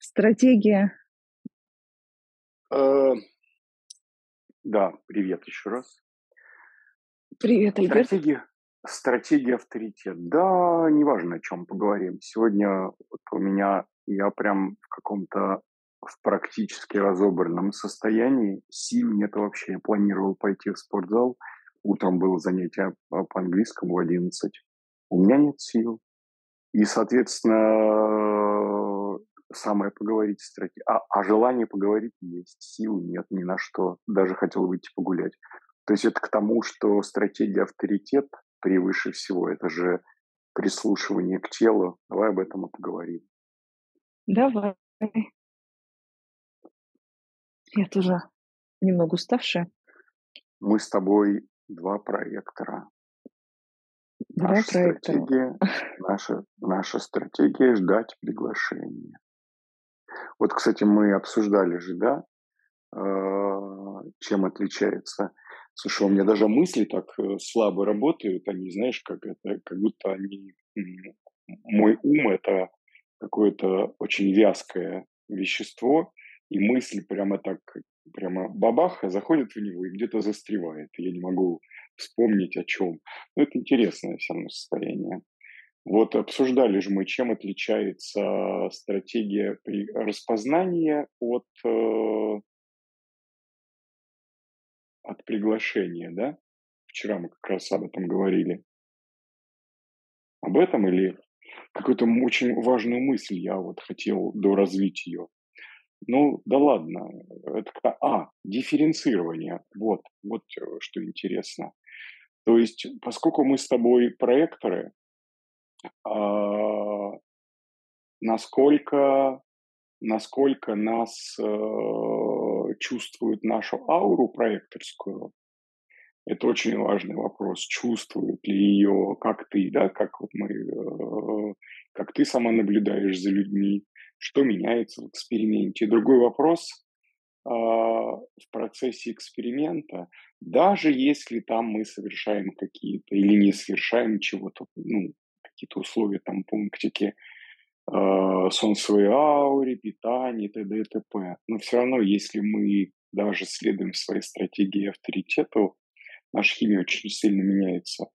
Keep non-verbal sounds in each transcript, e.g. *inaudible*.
Стратегия. Э, да, привет еще раз. Привет, Альберт. Стратегия, стратегия авторитет. Да, неважно, о чем поговорим. Сегодня вот у меня, я прям в каком-то в практически разобранном состоянии. Сил нет вообще. Я планировал пойти в спортзал. Утром было занятие по английскому в 11. У меня нет сил. И, соответственно, самое поговорить стратегия. А, а желание поговорить есть, сил нет ни на что. Даже хотел выйти погулять. То есть это к тому, что стратегия авторитет превыше всего. Это же прислушивание к телу. Давай об этом и поговорим. Давай. Я тоже немного уставшая. Мы с тобой два проектора. Два Наша проектора. стратегия, наша, наша стратегия ждать приглашения. Вот, кстати, мы обсуждали же, да, э, чем отличается. Слушай, у меня даже мысли так э, слабо работают, они, знаешь, как это, как будто они, мой ум это какое-то очень вязкое вещество, и мысль прямо так, прямо бабаха заходит в него и где-то застревает. Я не могу вспомнить о чем. Но это интересное все равно состояние. Вот обсуждали же мы, чем отличается стратегия при распознании от, э, от приглашения, да? Вчера мы как раз об этом говорили. Об этом или какую-то очень важную мысль я вот хотел доразвить ее. Ну, да ладно. Это, а, дифференцирование. Вот, вот э, что интересно. То есть, поскольку мы с тобой проекторы, насколько, насколько нас э, чувствует нашу ауру проекторскую, это очень важный вопрос. Чувствует ли ее, как ты, да, как вот мы, э, как ты сама наблюдаешь за людьми, что меняется в эксперименте. Другой вопрос э, в процессе эксперимента, даже если там мы совершаем какие-то или не совершаем чего-то, ну, какие-то условия там пунктики, э, сон своей ауре, питание, т.д. и т.п. Но все равно, если мы даже следуем своей стратегии авторитету, наша химия очень сильно меняется.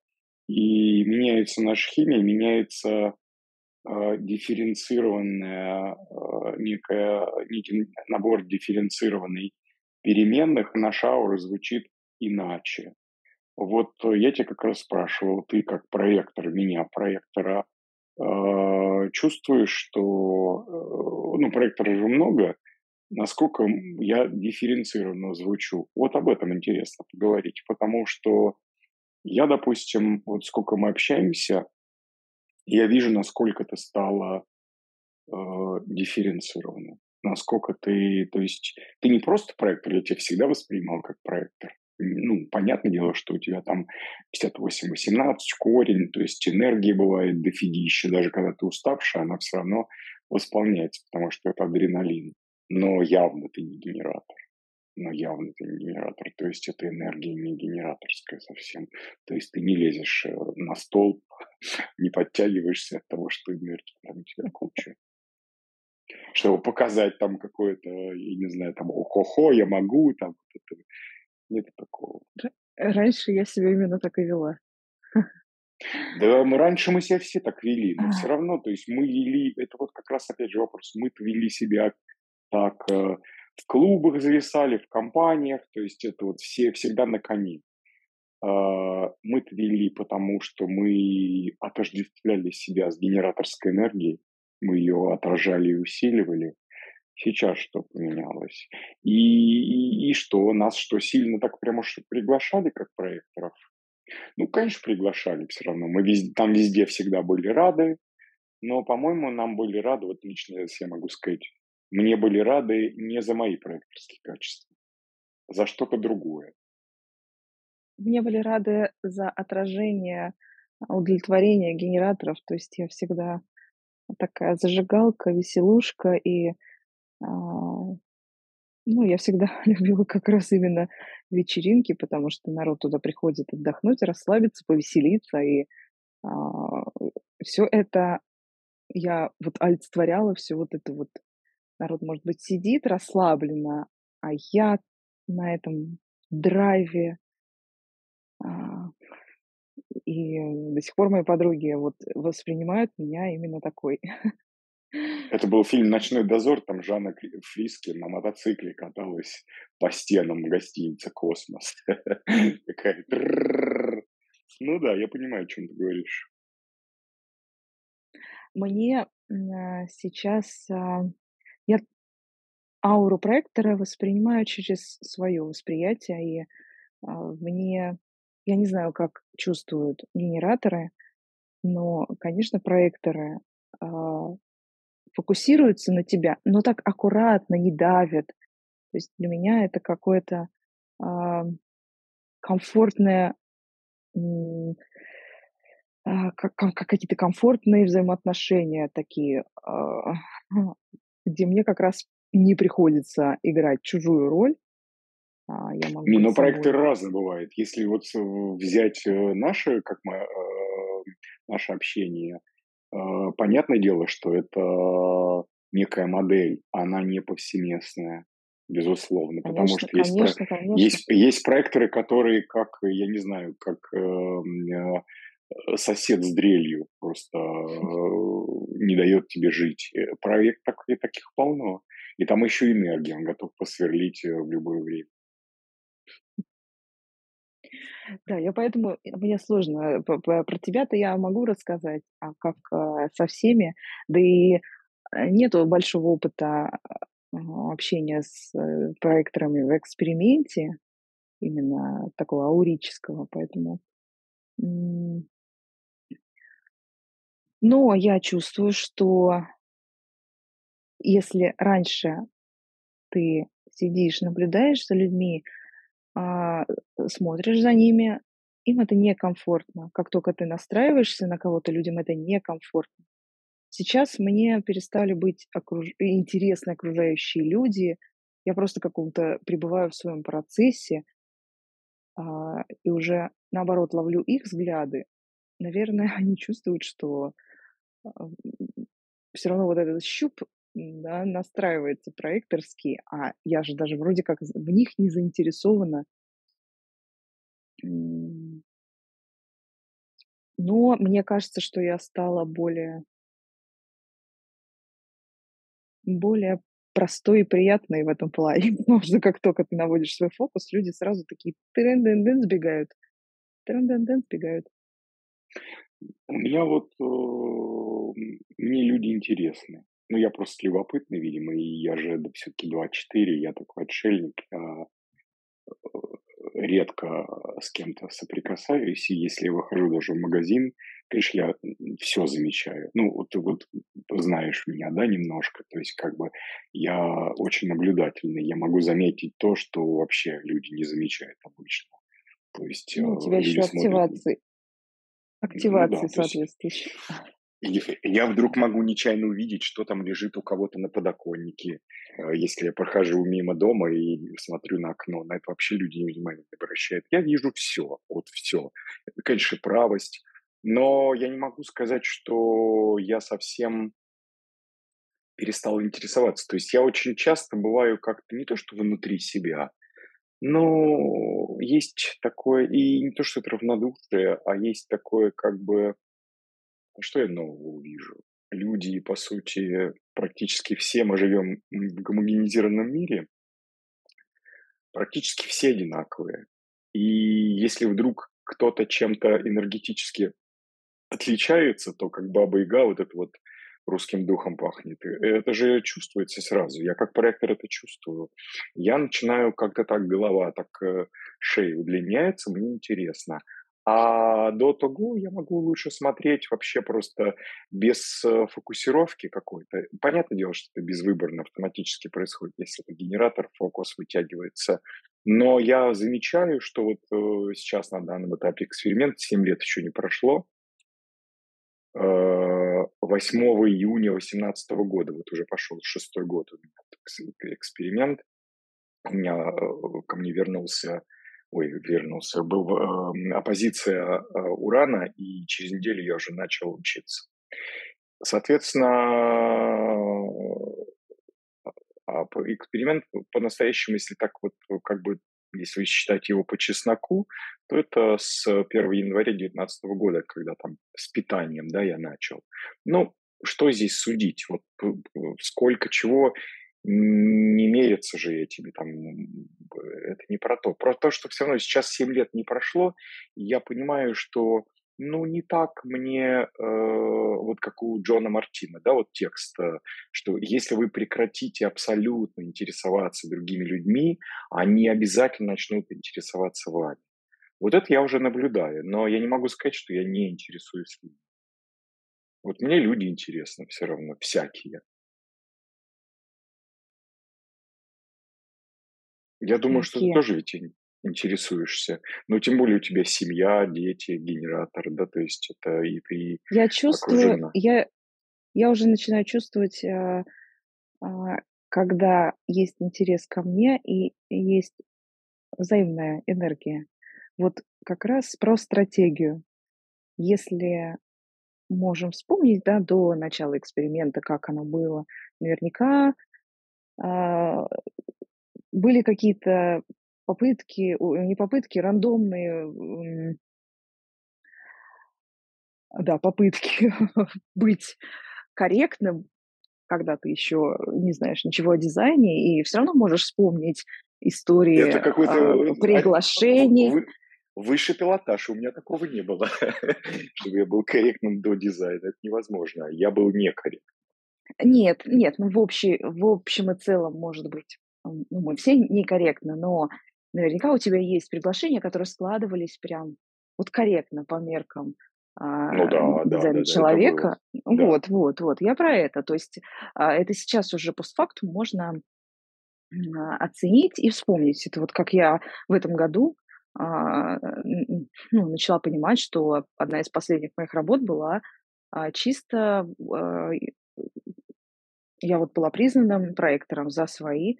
И меняется наша химия, меняется э, дифференцированная, э, некая, некий набор дифференцированный переменных, наша аура звучит иначе. Вот э, я тебя как раз спрашивал, ты как проектор, меня, проектора, э, чувствуешь, что, э, ну, проектора же много, насколько я дифференцированно звучу. Вот об этом интересно поговорить, потому что я, допустим, вот сколько мы общаемся, я вижу, насколько ты стала э, дифференцированно. Насколько ты, то есть, ты не просто проектор, я тебя всегда воспринимал как проектор ну, понятное дело, что у тебя там 58-18, корень, то есть энергии бывает дофигища, даже когда ты уставшая, она все равно восполняется, потому что это адреналин. Но явно ты не генератор. Но явно ты не генератор. То есть это энергия не генераторская совсем. То есть ты не лезешь э, на стол, *laughs* не подтягиваешься от того, что энергии там у тебя куча чтобы показать там какое-то, я не знаю, там, о-хо-хо, я могу, там, это, нет такого. Раньше я себя именно так и вела. Да, мы раньше мы себя все так вели, но все равно, то есть мы вели, это вот как раз опять же вопрос, мы вели себя так, э, в клубах зависали, в компаниях, то есть это вот все всегда на коне. Э, мы вели, потому что мы отождествляли себя с генераторской энергией, мы ее отражали и усиливали. Сейчас что поменялось? И, и, и что, нас что, сильно так прямо что приглашали как проекторов? Ну, конечно, приглашали все равно. Мы везде, там везде всегда были рады, но, по-моему, нам были рады, вот лично я могу сказать, мне были рады не за мои проекторские качества, за что-то другое. Мне были рады за отражение удовлетворения генераторов. То есть я всегда такая зажигалка, веселушка, и а, ну, я всегда *laughs* любила как раз именно вечеринки, потому что народ туда приходит отдохнуть, расслабиться, повеселиться, и а, все это я вот олицетворяла, все вот это вот народ, может быть, сидит расслабленно, а я на этом драйве. А, и до сих пор мои подруги вот воспринимают меня именно такой. *laughs* Это был фильм "Ночной дозор", там Жанна Фриске на мотоцикле каталась по стенам гостиницы "Космос". *laughs* Такая Ну да, я понимаю, о чем ты говоришь. Мне, а, сейчас, а, я ауру проектора воспринимаю через свое восприятие, и, а, мне я не знаю, как чувствуют генераторы, но, конечно, проекторы, фокусируются на тебя, но так аккуратно, не давят. То есть для меня это какое-то, а, комфортное, а, как как какие-то комфортные взаимоотношения такие, а, *laughs* где мне как раз не приходится играть чужую роль, а я могу Не, ну проекты собой. разные бывают. Если вот э, взять э, наше, как мы, э, наше общение, э, понятное дело, что это некая модель, она не повсеместная, безусловно, потому Конечно что есть, про... конечно конечно. есть, есть проекторы, которые, как, я не знаю, как эм, э, э, сосед с дрелью просто *laughs* э, не дает тебе жить. Э, Проект так, и таких полно. И там еще энергия, он готов посверлить э, в любое время. Да, я поэтому мне сложно, п про тебя-то я могу рассказать, а как, а, со всеми, да и, э, нету большого опыта, общения с, э, проекторами в эксперименте, именно такого аурического, поэтому, но я чувствую, что если раньше ты сидишь, наблюдаешь за людьми, э, смотришь за ними, им это некомфортно. Как тока ты настраиваешься на кого-то, людям это некомфортно. Сейчас мне перестали быть окруж интересны окружающие люди. Я просто каком-то пребываю в своем процессе, а, и уже, наоборот, ловлю их взгляды. Наверное, *laughs* они чувствуют, что, а, всё равно вот этот щуп, м-да, настраивается проекторский, а я же даже вроде как в них не заинтересована. Но мне кажется, что я стала более более простой и приятной в этом плане. *laughs* Потому что как тока ты наводишь свой фокус, люди сразу такие тырын-дын-дын сбегают. Трын-дын-дын сбегают. У меня вот, э, мне люди интересны. Ну, я просто любопытный, видимо, и я же д всё-таки 24, я такой отшельник, а, э, редко с кем-то соприкасаюсь. И если я выхожу даже в магазин, конечно, я, м, всё замечаю. Ну, вот ты вот знаешь меня, да, немножко. То есть как бы я очень наблюдательный, я могу заметить то, что вообще люди не замечают обычно. То есть, э, Ну, у тебя люди еще смотрят н активации Ну активации да, соответствующие. Я вдруг могу нечаянно увидеть, что там лежит у кого-то на подоконнике, э, если я прохожу мимо дома и смотрю на окно. На это вообще люди внимания не обращают. Я вижу всё, вот всё. Это, конечно, шиправость, но я не могу сказать, что я совсем перестал интересоваться. То есть я очень часто бываю как-то не то что внутри себя, но есть такое, и не то что это равнодушие, а есть такое как бы а что я нового увижу? Люди, по сути, практически все мы живем, в гомогенизированном мире. Практически все одинаковые. И если вдруг кто-то чем-то энергетически отличается, то как Баба-Яга, вот это вот русским духом пахнет. Это же чувствуется сразу. Я как проектор это чувствую. Я начинаю как-то так, голова так, э, шея удлиняется, мне интересно. А до того я могу лучше смотреть вообще просто без, э, фокусировки какой-то. Понятное дело, что это безвыборно, автоматически происходит, если это генератор, фокус вытягивается. Но я замечаю, что вот, э, сейчас на данном этапе эксперимента, 7 лет еще не прошло. Э, 8 июня 18 года, вот уже пошел 6 год у меня экс эксперимент. У меня, э, ко мне вернулся, ой, вернулся, был, эм, оппозиция, э, урана, и через неделю я уже начал учиться. Соответственно, эксперимент по-настоящему, если так вот, как бы, если вы считаете его по чесноку, то это с 1 января 2019 года, когда там с питанием, да, я начал. Ну, что здесь судить? Вот сколько чего не мерятся же этими, там, это не про то. Про то, что все равно сейчас 7 лет не прошло, и я понимаю, что ну, не так мне, э, вот как у Джона Мартина, да, вот текст, э, что если вы прекратите абсолютно интересоваться другими людьми, они обязательно начнут интересоваться вами. Вот это я уже наблюдаю, но я не могу сказать, что я не интересуюсь людьми. Вот мне люди интересны все равно, всякие. Я думаю, что ты тоже ведь интересуешься. Ну, тем более у тебя семья, дети, генератор, да, то есть это и ты Я чувствую, окружена. я я уже начинаю чувствовать, а, а, когда есть интерес ко мне и и есть взаимная энергия. Вот как раз про стратегию. Если можем вспомнить, да, до начала эксперимента, как оно было, наверняка, а, были какие-то попытки, не попытки, рандомные, да, попытки *laughs* быть корректным, когда ты еще не знаешь ничего о дизайне, и все равно можешь вспомнить истории, Это какой-то а, э, а, приглашений. вы- высший пилотаж. У меня такого не было, *laughs* чтобы я был корректным до дизайна. Это невозможно. Я был некорректным. Нет, нет, ну, в общей в общем и целом, может быть, ну, мы все некорректны, но наверняка у тебя есть приглашения, которые складывались прям вот корректно по меркам, Ну а, да, да, дизайна да, человека. Да. Вот вот вот, я про это. То есть, а, это сейчас уже постфактум можно, а, оценить и вспомнить. Это вот как я в этом году, ну, начала понимать, что одна из последних моих работ была, чисто, я вот была признанным проектором за свои,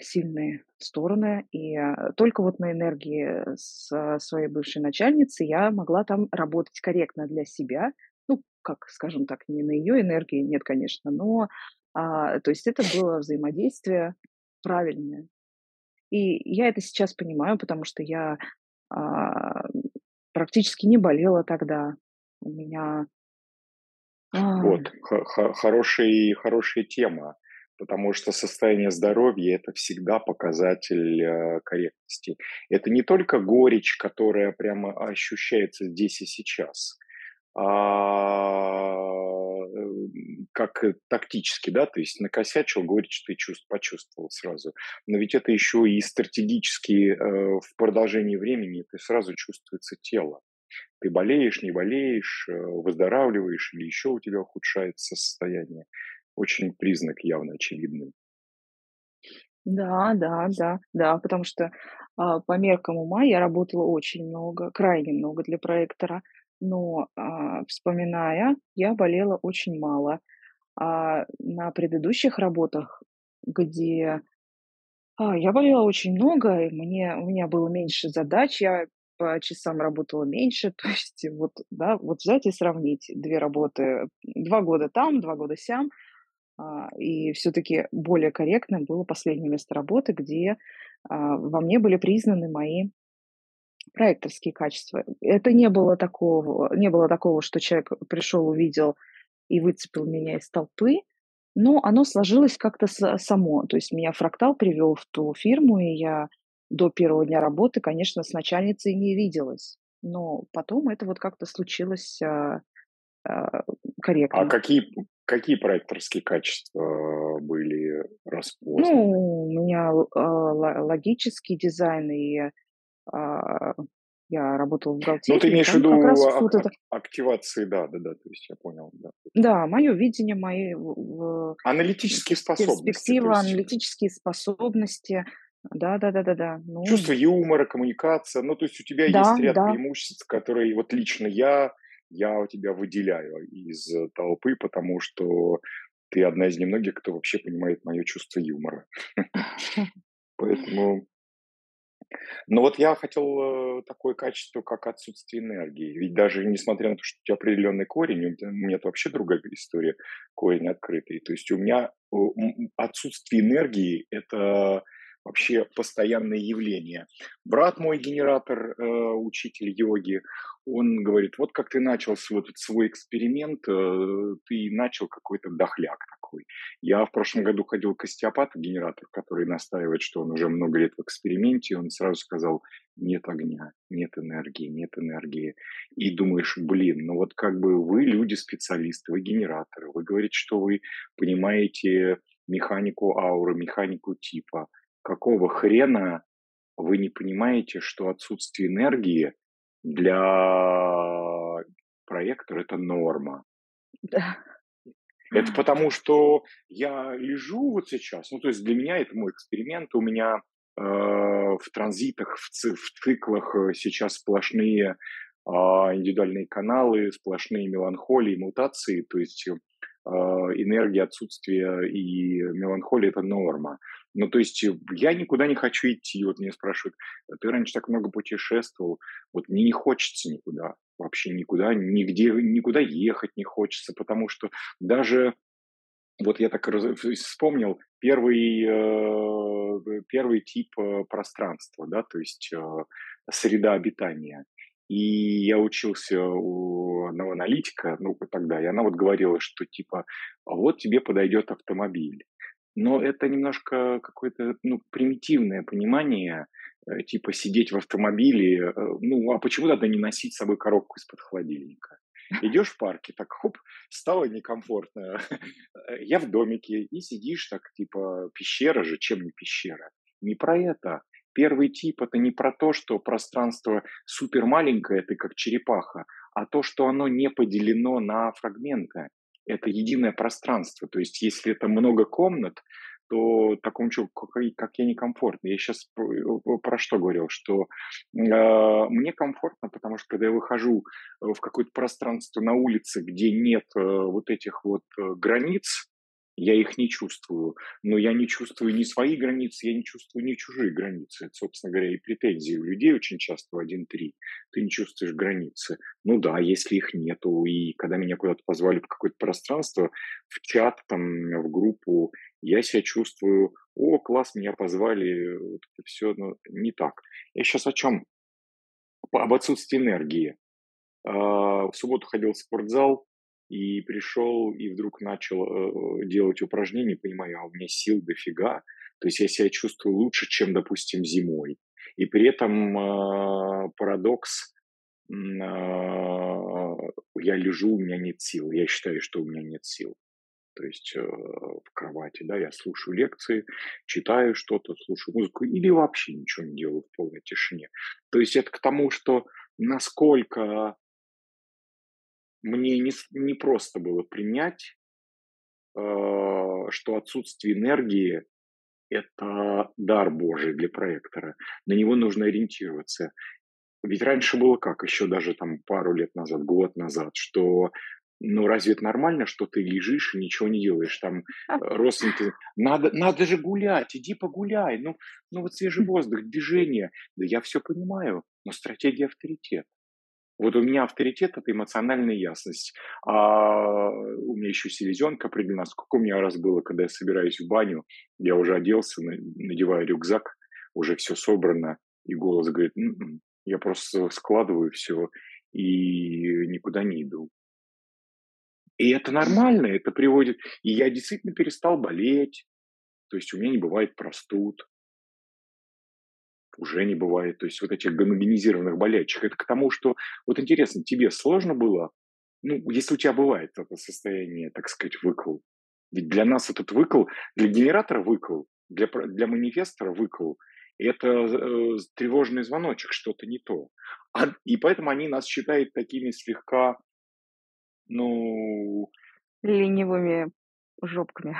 сильные стороны. И, а, только вот на энергии с своей бывшей начальницы я могла там работать корректно для себя. Ну, как, скажем так, не на ее энергии, нет, конечно, но, а, то есть это было взаимодействие правильное. И я это сейчас понимаю, потому что я, а, практически не болела тогда. У меня, а Вот, хо- хо- хороший, хорошая тема, потому что состояние здоровья– это всегда показатель э, корректности. Это не только горечь, которая прямо ощущается здесь и сейчас, а, м, как тактически, да, то есть накосячил, горечь ты чувств, почувствовал сразу. Но ведь это еще и стратегически э, в продолжении времени это сразу чувствуется тело. Ты болеешь, не болеешь, э, выздоравливаешь или еще у тебя ухудшается состояние. Очень признак явно очевидный. Да, да, да, да, потому что, а, по меркам ума я работала очень много, крайне много для проектора, но, а, вспоминая, я болела очень мало. А на предыдущих работах, где, а, я болела очень много, и мне у меня было меньше задач, я по часам работала меньше. *laughs* То есть вот, да, вот взять и сравнить 2 работы: 2 года там, 2 года сям. А, и все таки более корректным было последнее место работы, где, а, во мне были признаны мои проекторские качества. Это не было такого не было такого, что человек пришел, увидел и выцепил меня из толпы, но оно сложилось как-то са само. То есть меня фрактал привел в ту фирму, и я до первого дня работы, конечно, с начальницей не виделась. Но потом это вот как-то случилось, а, а, А корректно. какие, какие проекторские качества были Ну, распознаны? у меня а, ло логический дизайн, и, а, я работала в Ну, ты имеешь в виду ак- вот это ак- активации, да, да, да, то есть я понял, да. да, мое видение, мои Аналитические способности, перспектива, есть аналитические способности. Да-да-да-да-да. Ну чувство юмора, коммуникация, ну, то есть у тебя да, есть ряд да. преимуществ, которые вот лично я, я у тебя выделяю из э, толпы, потому что ты одна из немногих, кто вообще понимает мое чувство юмора. *laughs* Поэтому Но вот я хотел э, такое качество, как отсутствие энергии. Ведь даже несмотря на то, что у тебя определенный корень, у меня, у меня это вообще другая история, корень открытый. То есть у меня э, отсутствие энергии– это вообще постоянное явление. Брат мой, генератор, э, учитель йоги, он говорит, вот как ты начал свой, этот свой эксперимент, э, ты начал какой-то дохляк такой. Я в прошлом году ходил к остеопату, генератор, который настаивает, что он уже много лет в эксперименте, он сразу сказал, нет огня, нет энергии, нет энергии. И думаешь, блин, ну вот как бы вы люди-специалисты, вы генераторы, вы говорите, что вы понимаете механику ауры, механику типа, какого хрена вы не понимаете, что отсутствие энергии для проектора это норма. Да. Это *laughs* потому, что я лежу вот сейчас, ну то есть для меня это мой эксперимент, у меня э, в транзитах, в, ци- в циклах э, сейчас сплошные э, индивидуальные каналы, сплошные меланхолии, мутации, то есть э, энергия отсутствия и меланхолия – это норма. Ну, то есть э, я никуда не хочу идти. Вот меня спрашивают, «А ты раньше так много путешествовал, вот мне не хочется никуда, вообще никуда, нигде, никуда ехать не хочется, потому что даже вот я так раз, вспомнил первый, э, первый тип э, пространства, да, то есть э, среда обитания. И я учился у одного аналитика, ну, тогда, и она вот говорила, что типа, «А вот тебе подойдет автомобиль. Но это немножко какое-то, ну, примитивное понимание, э, типа сидеть в автомобиле, э, ну, а почему тогда не носить с собой коробку из-под холодильника? Идешь в парке, так хоп, стало некомфортно. *laughs* Я в домике, и сидишь так, типа, пещера же, чем не пещера? Не про это. Первый тип это не про то, что пространство супер маленькое, ты как черепаха, а то, что оно не поделено на фрагменты это единое пространство. То есть, если это много комнат, то такому человеку, как я, некомфортно. Я сейчас про что говорил, что э, мне комфортно, потому что когда я выхожу в какое-то пространство на улице, где нет э, вот этих вот э, границ, я их не чувствую. Но я не чувствую ни свои границы, я не чувствую ни чужие границы. Это, собственно говоря, и претензии у людей очень часто в 1-3. Ты не чувствуешь границы. Ну да, если их нету, и когда меня куда-то позвали в какое-то пространство, в чат, там, в группу, я себя чувствую, о, класс, меня позвали, вот это все, но не так. Я сейчас о чем? Об отсутствии энергии. А, в субботу ходил в спортзал, и пришел, и вдруг начал э, делать упражнения, понимаю, а у меня сил дофига, то есть я себя чувствую лучше, чем, допустим, зимой. И при этом э, парадокс, э, я лежу, у меня нет сил, я считаю, что у меня нет сил. То есть э, в кровати, да, я слушаю лекции, читаю что-то, слушаю музыку или вообще ничего не делаю в полной тишине. То есть это к тому, что насколько мне не, не просто было принять, э, что отсутствие энергии– это дар Божий для проектора. На него нужно ориентироваться. Ведь раньше было как, еще даже там пару лет назад, год назад, что ну разве это нормально, что ты лежишь и ничего не делаешь? Там э, родственники, надо, надо же гулять, иди погуляй, ну, ну вот свежий воздух, движение. Да я все понимаю, но стратегия авторитет. Вот у меня авторитет – это эмоциональная ясность. А у меня еще селезенка определена. Сколько у меня раз было, когда я собираюсь в баню, я уже оделся, надеваю рюкзак, уже все собрано, и голос говорит, М-м, я просто складываю все и никуда не иду. И это нормально, это приводит... И я действительно перестал болеть, то есть у меня не бывает простуд, уже не бывает. То есть вот этих гомогенизированных болячек. Это к тому, что вот интересно, тебе сложно было, ну, если у тебя бывает это состояние, так сказать, выкл. Ведь для нас этот выкл, для генератора выкл, для, для манифестора выкл, это э, тревожный звоночек, что-то не то. А, и поэтому они нас считают такими слегка, ну... Ленивыми жопками.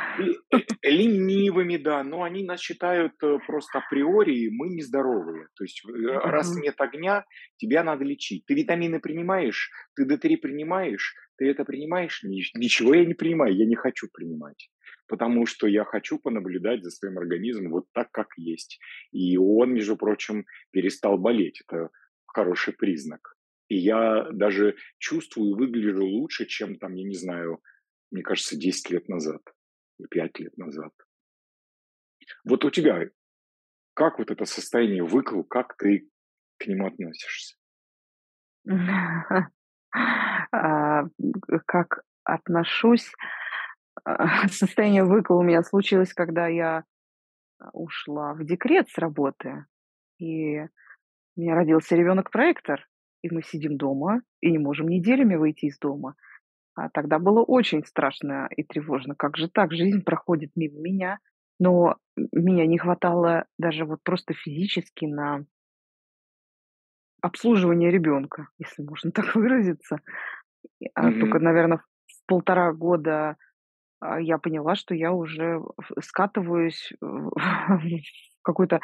Э, ленивыми, да, но они нас считают э, просто априори, мы нездоровые. То есть э, раз нет огня, тебя надо лечить. Ты витамины принимаешь, ты D3 принимаешь, ты это принимаешь? Ничего я не принимаю, я не хочу принимать. потому что я хочу понаблюдать за своим организмом вот так, как есть. И он, между прочим, перестал болеть. Это хороший признак. И я даже чувствую, выгляжу лучше, чем там, я не знаю, мне кажется, 10 лет назад и 5 лет назад. Вот у тебя как вот это состояние выкл, как ты к нему относишься? *laughs* А, как отношусь? А, *laughs* состояние выкл у меня случилось, когда я ушла в декрет с работы, и у меня родился ребенок-проектор, и мы сидим дома и не можем неделями выйти из дома. А тогда было очень страшно и тревожно. Как же так? Жизнь проходит мимо меня, но меня не хватало даже вот просто физически на обслуживание ребенка, если можно *laughs* так выразиться. А только, наверное, в полтора года а, я поняла, что я уже скатываюсь в *laughs* в какое-то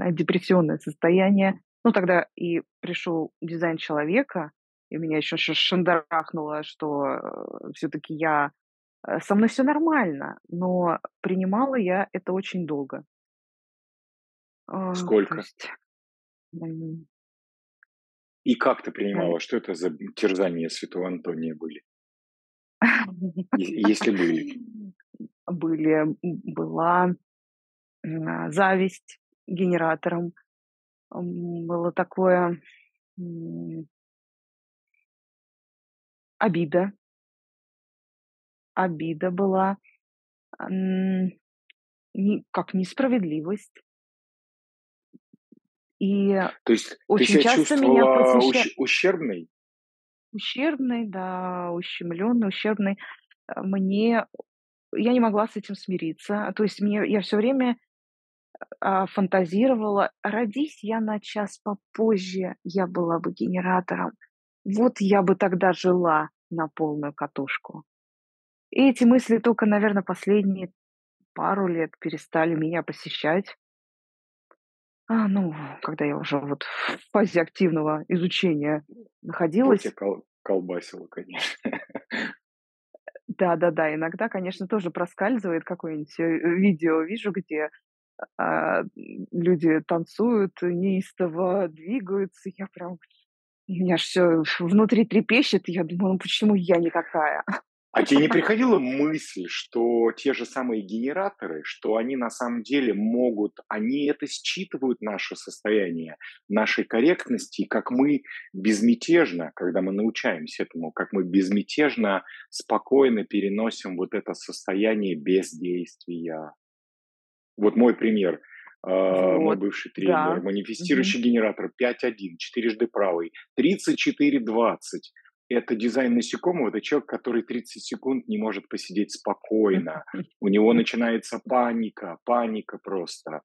а, депрессионное состояние. Ну, тогда и пришел дизайн человека, и меня еще шандарахнуло, что все-таки я э, со мной все нормально, но принимала я это очень долго. Сколько? есть, И как ты э, принимала? Что это за терзания святого Антония были? *laughs* Если были. были, была зависть генератором, было такое обида, обида была, не- как несправедливость. И То есть ты очень себя часто меня чувствовала посещали ущ- ущербной? ущербной, да, ущемленной, ущербной. Э, Мне я не могла с этим смириться. То есть мне я все время а, фантазировала: родись я на час попозже, я была бы генератором. Вот я бы тогда жила на полную катушку. И эти мысли только, наверное, последние пару лет перестали меня посещать. А, ну, когда я уже вот в фазе активного изучения Вот я находилась. кол- колбасила, конечно. *laughs* Да-да-да, иногда, конечно, тоже проскальзывает какое-нибудь, э, видео, вижу, где, а, люди танцуют, неистово двигаются. Я прям у меня ж всё внутри трепещет, и я думаю: "Ну почему я не такая?" *laughs* А тебе не приходила мысль, что те же самые генераторы, что они на самом деле могут, они это считывают наше состояние, нашей корректности, как мы безмятежно, когда мы научаемся этому, как мы безмятежно, спокойно переносим вот это состояние бездействия. Вот мой пример. А, Мой Вот, бывший тренер, да. Манифестирующий генератор 5.1, четырежды правый, 34.20. Это дизайн насекомого, это человек, который 30 секунд не может посидеть спокойно. *laughs* У него начинается паника, паника просто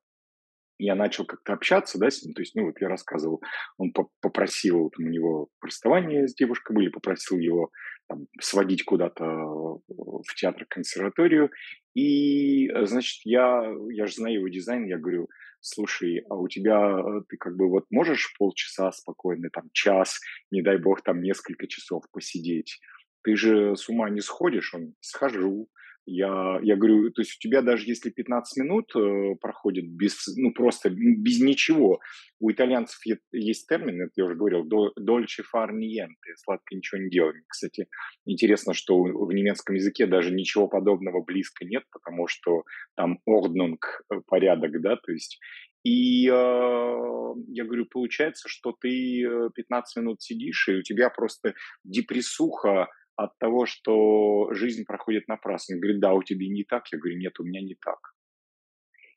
я начал как-то общаться, да, с ним, то есть, ну, вот я рассказывал, он по- попросил, там, у него расставание с девушкой были, попросил его там, сводить куда-то в театр, консерваторию, и, э, значит, я, я же знаю его дизайн, я говорю, слушай, а у тебя, э, ты как бы вот можешь полчаса спокойно, там, час, не дай бог, там, несколько часов посидеть, ты же с ума не сходишь, он, схожу, я, я говорю, то есть у тебя даже если 15 минут э, проходит без, ну просто без ничего, у итальянцев е- есть термин, это я уже говорил, до- дольче фар ниенте, сладко ничего не делать. Кстати, интересно, что в немецком языке даже ничего подобного близко нет, потому что там ordnung, э, порядок, да, то есть и э, я говорю, получается, что ты э, 15 минут сидишь, и у тебя просто депрессуха, от того, что жизнь проходит напрасно. Он говорит, да, у тебя не так. Я говорю, нет, у меня не так.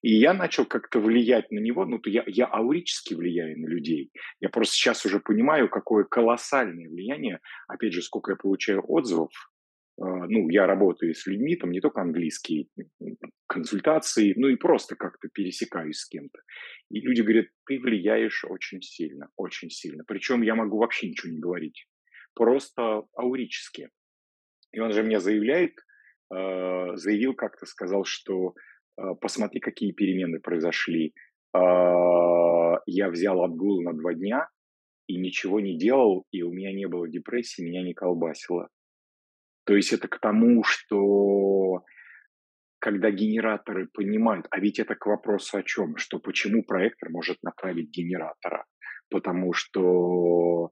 И я начал как-то влиять на него, ну, то я, я аурически влияю на людей. Я просто сейчас уже понимаю, какое колоссальное влияние, опять же, сколько я получаю отзывов, э, ну, я работаю с людьми, там не только английские консультации, ну и просто как-то пересекаюсь с кем-то. И люди говорят, ты влияешь очень сильно, очень сильно. Причем я могу вообще ничего не говорить просто аурически. И он же мне заявляет, э, заявил как-то, сказал, что э, посмотри, какие перемены произошли. Э, я взял отгул на два дня и ничего не делал, и у меня не было депрессии, меня не колбасило. То есть это к тому, что когда генераторы понимают, а ведь это к вопросу о чем, что почему проектор может направить генератора, потому что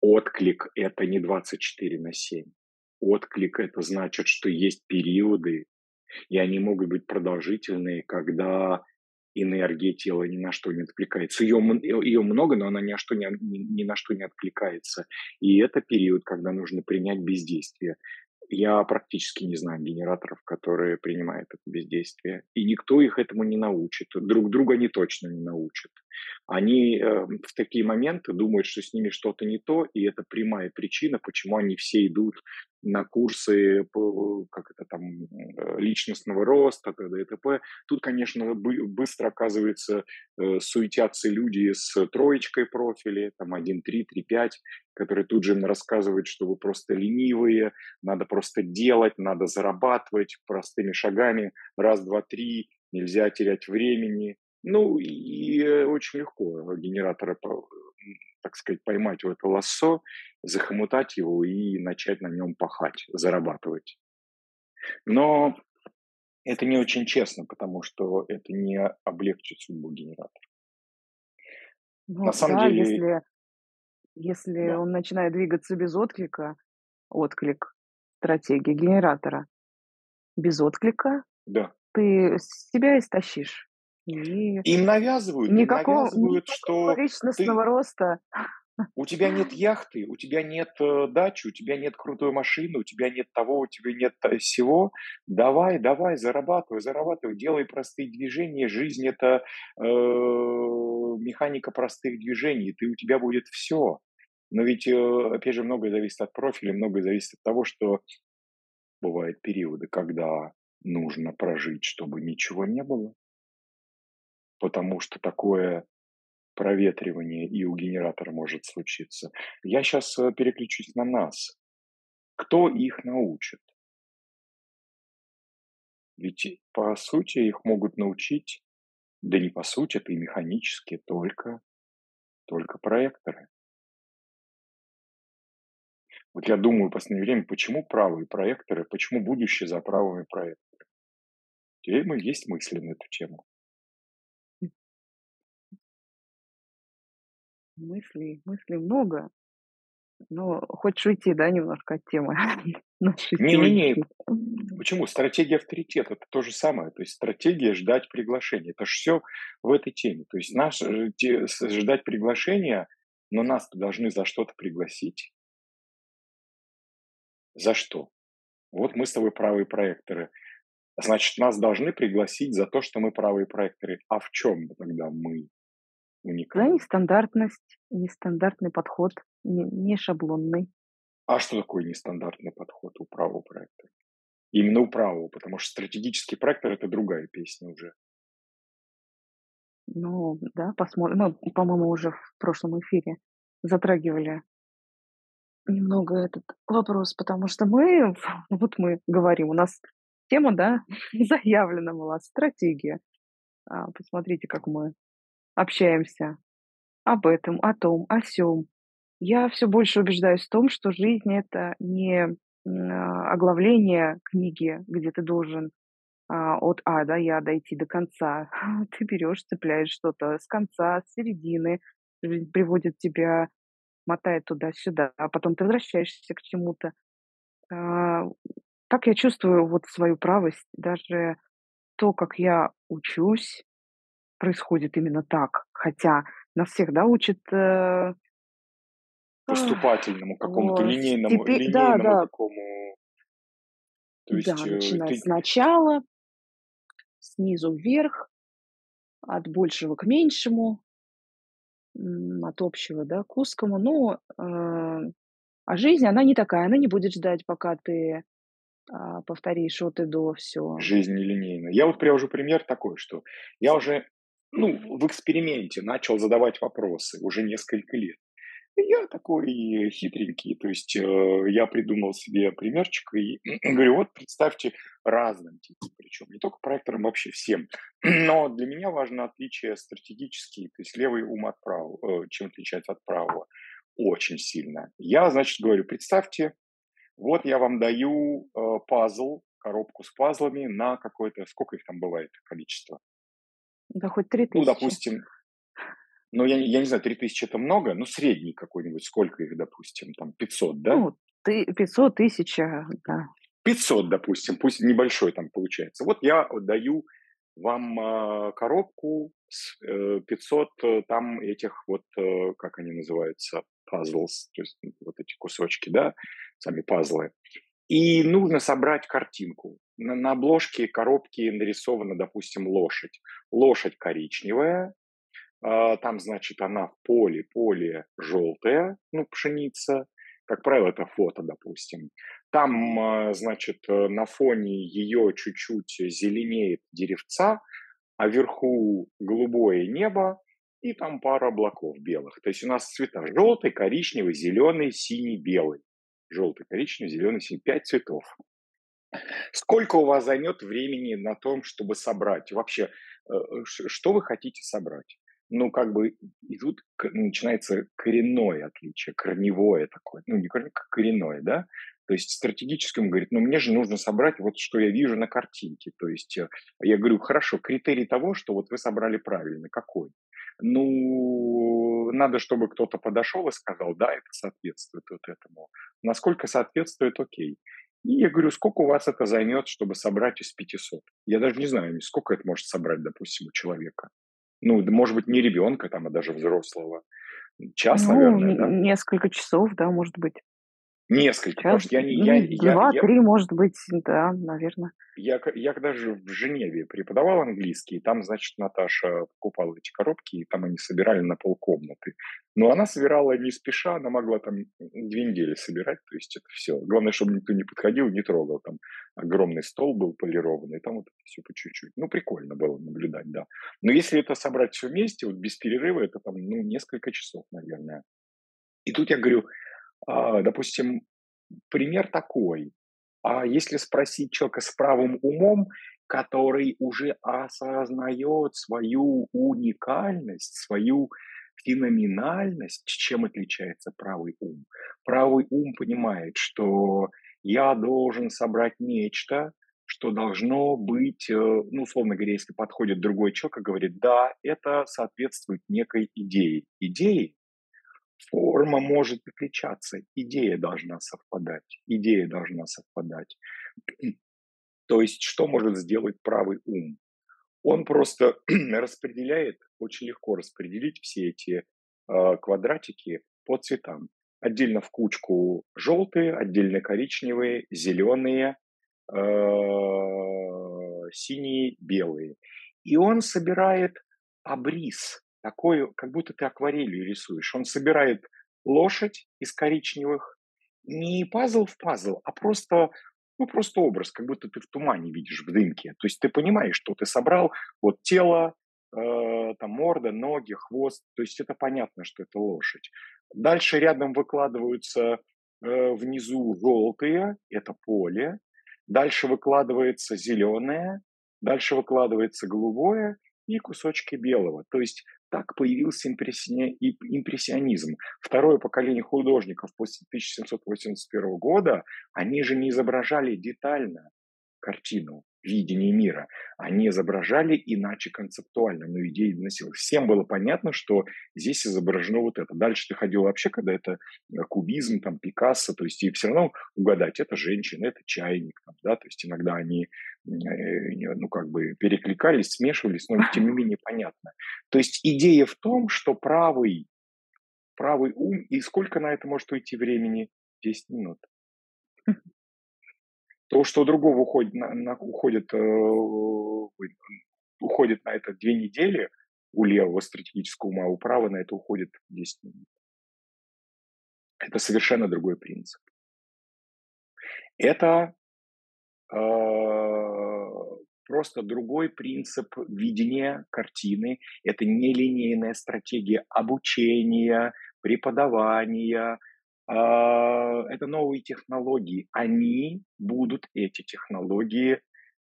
отклик – это не 24 на 7. Отклик – это значит, что есть периоды, и они могут быть продолжительные, когда энергия тела ни на что не откликается. Ее, ее много, но она ни на, что не, ни, ни на что не откликается. И это период, когда нужно принять бездействие. Я практически не знаю генераторов, которые принимают это бездействие. И никто их этому не научит. Друг друга они точно не научат. Они э, в такие моменты думают, что с ними что-то не то, и это прямая причина, почему они все идут на курсы как это там, э, личностного роста, т.д. и т.п. Тут, конечно, быстро, оказывается, э, суетятся люди с троечкой профили, там 1, 3, 3, 5, которые тут же им рассказывают, что вы просто ленивые, надо просто делать, надо зарабатывать простыми шагами, раз, два, три, нельзя терять времени. Ну и э, очень легко генератора так сказать, поймать в это лассо, захомутать его и начать на нем пахать, зарабатывать. Но это не очень честно, потому что это не облегчит судьбу генератора. Ну, на самом да, деле... Если, если да. он начинает двигаться без отклика, отклик стратегии генератора, без отклика, да. ты себя истощишь. И им навязывают, никакого, им навязывают, никакого что личностного ты, роста. У тебя нет яхты, у тебя нет э, дачи, у тебя нет крутой машины, у тебя нет того, у тебя нет всего. Давай, давай, зарабатывай, зарабатывай, делай простые движения. Жизнь это э, механика простых движений. Ты у тебя будет все. Но ведь, э, опять же, многое зависит от профиля, многое зависит от того, что бывают периоды, когда нужно прожить, чтобы ничего не было потому что такое проветривание и у генератора может случиться. Я сейчас э, переключусь на нас. Кто их научит? Ведь, по сути, их могут научить, да не по сути, это и механически, только, только проекторы. Вот я думаю в последнее время, почему правые проекторы, почему будущее за правыми проекторами? Теперь есть мысли на эту тему. Мыслей, мыслей много. Но хочешь уйти, да, немножко от темы *laughs* Не-не-не, почему? Стратегия авторитета– это то же самое. То есть стратегия ждать приглашения. Это же все в этой теме. То есть наш, э, ждать приглашения, но нас должны за что-то пригласить. За что? Вот мы с тобой правые проекторы. Значит, нас должны пригласить за то, что мы правые проекторы. А в чем тогда мы Да, нестандартность, нестандартный подход, не, не шаблонный. А что такое нестандартный подход у правого проекта? Именно у правого, потому что стратегический проектор – это другая песня уже. Ну, да, посмотрим. Мы, по-моему, уже в прошлом эфире затрагивали немного этот вопрос, потому что мы, вот мы говорим, у нас тема, да, *laughs* заявлена была, стратегия. А, посмотрите, как мы общаемся об этом, о том, о сём. Я все больше убеждаюсь в том, что жизнь- это не а, оглавление книги, где ты должен а, от А до Я дойти до конца. *laughs* Ты берешь, цепляешь что-то с конца, с середины, жизнь приводит тебя, мотает туда-сюда, а потом ты возвращаешься к чему-то. А, так я чувствую вот свою правость. Даже то, как я учусь, происходит именно так. Хотя нас всегда учат э, Поступательному какому-то о, линейному, степи... линейному да, да. такому. То есть, да, начиная ты... сначала, снизу вверх, от большего к меньшему, от общего, да, к узкому. Но э, а жизнь, она не такая, она не будет ждать, пока ты э, повторишь от и до все. Жизнь нелинейна. Я вот привожу пример такой, что я уже ну, в эксперименте начал задавать вопросы уже несколько лет. Я такой хитренький, то есть э, я придумал себе примерчик и *clears throat* говорю, вот представьте разным типом, причем не только проекторам, вообще всем. *clears throat* Но для меня важно отличие стратегические, то есть левый ум от правого, э, чем отличается от правого, очень сильно. Я, значит, говорю, представьте, вот я вам даю э, пазл, коробку с пазлами на какое-то, сколько их там бывает количество? Да хоть три Ну, тысячи. допустим, ну, я, не- я не знаю, 3000 это много, ну, средний какой-нибудь, сколько их, допустим, там 500, да? Ну, ты 500, 1000, да. 500, допустим, пусть небольшой там получается. Вот я даю вам э, коробку с э, 500 э, там этих вот, э, как они называются, puzzles, то есть ну, вот эти кусочки, да, сами пазлы. И нужно собрать картинку. На, на обложке коробки нарисована, допустим, лошадь. Лошадь коричневая, а, там, значит, она в поле, поле желтая, ну, пшеница. Как правило, это фото, допустим. Там, а, значит, э, на фоне ее чуть-чуть зеленеет деревца, а вверху голубое небо, и там пара облаков белых. То есть у нас цвета желтый, коричневый, зеленый, синий, белый. Желтый, коричневый, зеленый, синий. Пять цветов. Сколько у вас займет времени на том, чтобы собрать? Вообще, э, ш- что вы хотите собрать? Ну, как бы, и тут начинается коренное отличие, корневое такое. Ну, не корневое, как коренное, да? То есть стратегически он говорит, ну, мне же нужно собрать вот, что я вижу на картинке. То есть э, я говорю, хорошо, критерий того, что вот вы собрали правильно, какой? Ну, надо, чтобы кто-то подошел и сказал, да, это соответствует вот этому. Насколько соответствует, окей. И я говорю, сколько у вас это займет, чтобы собрать из 500? Я даже не знаю, сколько это может собрать, допустим, у человека. Ну, может быть, не ребенка там, а даже взрослого. Час, Ну, наверное, да? несколько часов, да, может быть. Несколько, потому Час, что я не, я, ну, я, я, 2-3, может быть, да, наверно. Я, я когда же в Женеве преподавал английский, там, значит, Наташа покупала эти коробки, и там они собирали на полкомнаты. Но она собирала не спеша, она могла там две недели собирать, то есть это все. Главное, чтобы никто не подходил, не трогал. Там огромный стол был полированный, там вот все по чуть-чуть. Ну, прикольно было наблюдать, да. Но если это собрать все вместе, вот без перерыва, это там, ну, несколько часов, наверное. И тут я говорю, допустим, пример такой. А если спросить человека с правым умом, который уже осознает свою уникальность, свою феноменальность, чем отличается правый ум? Правый ум понимает, что я должен собрать нечто, что должно быть, э, ну, условно говоря, если подходит другой человек и говорит, да, это соответствует некой идее. Идеи Форма может отличаться, идея должна совпадать, идея должна совпадать. *clears throat* То есть что может сделать правый ум? Он просто *clears throat* распределяет, очень легко распределить все эти э, квадратики по цветам. Отдельно в кучку желтые, отдельно коричневые, зеленые, э, синие, белые. И он собирает обрис, такой, как будто ты акварелью рисуешь. Он собирает лошадь из коричневых, не пазл в пазл, а просто, ну, просто образ, как будто ты в тумане видишь, в дымке. То есть ты понимаешь, что ты собрал вот тело, э, там морда, ноги, хвост. То есть это понятно, что это лошадь. Дальше рядом выкладываются э, внизу желтые, это поле. Дальше выкладывается зеленое, дальше выкладывается голубое и кусочки белого. То есть так появился импрессионизм. Второе поколение художников после 1781 года, они же не изображали детально картину, видение мира. Они изображали иначе концептуально, но идеи доносил. Всем было понятно, что здесь изображено вот это. Дальше ты ходил вообще, когда это э, кубизм, там, Пикассо, то есть и все равно угадать, это женщина, это чайник, там, да, то есть иногда они, ну, как бы перекликались, смешивались, но тем не *laughs* менее понятно. То есть идея в том, что правый, правый ум, и сколько на это может уйти времени? 10 минут. То, что у другого уходит на, на, уходит, э, уходит на это две недели, у левого стратегического ума, у правого на это уходит 10 минут. Это совершенно другой принцип. Это э, просто другой принцип видения картины. Это нелинейная стратегия обучения, преподавания, а, это новые технологии. Они будут, эти технологии,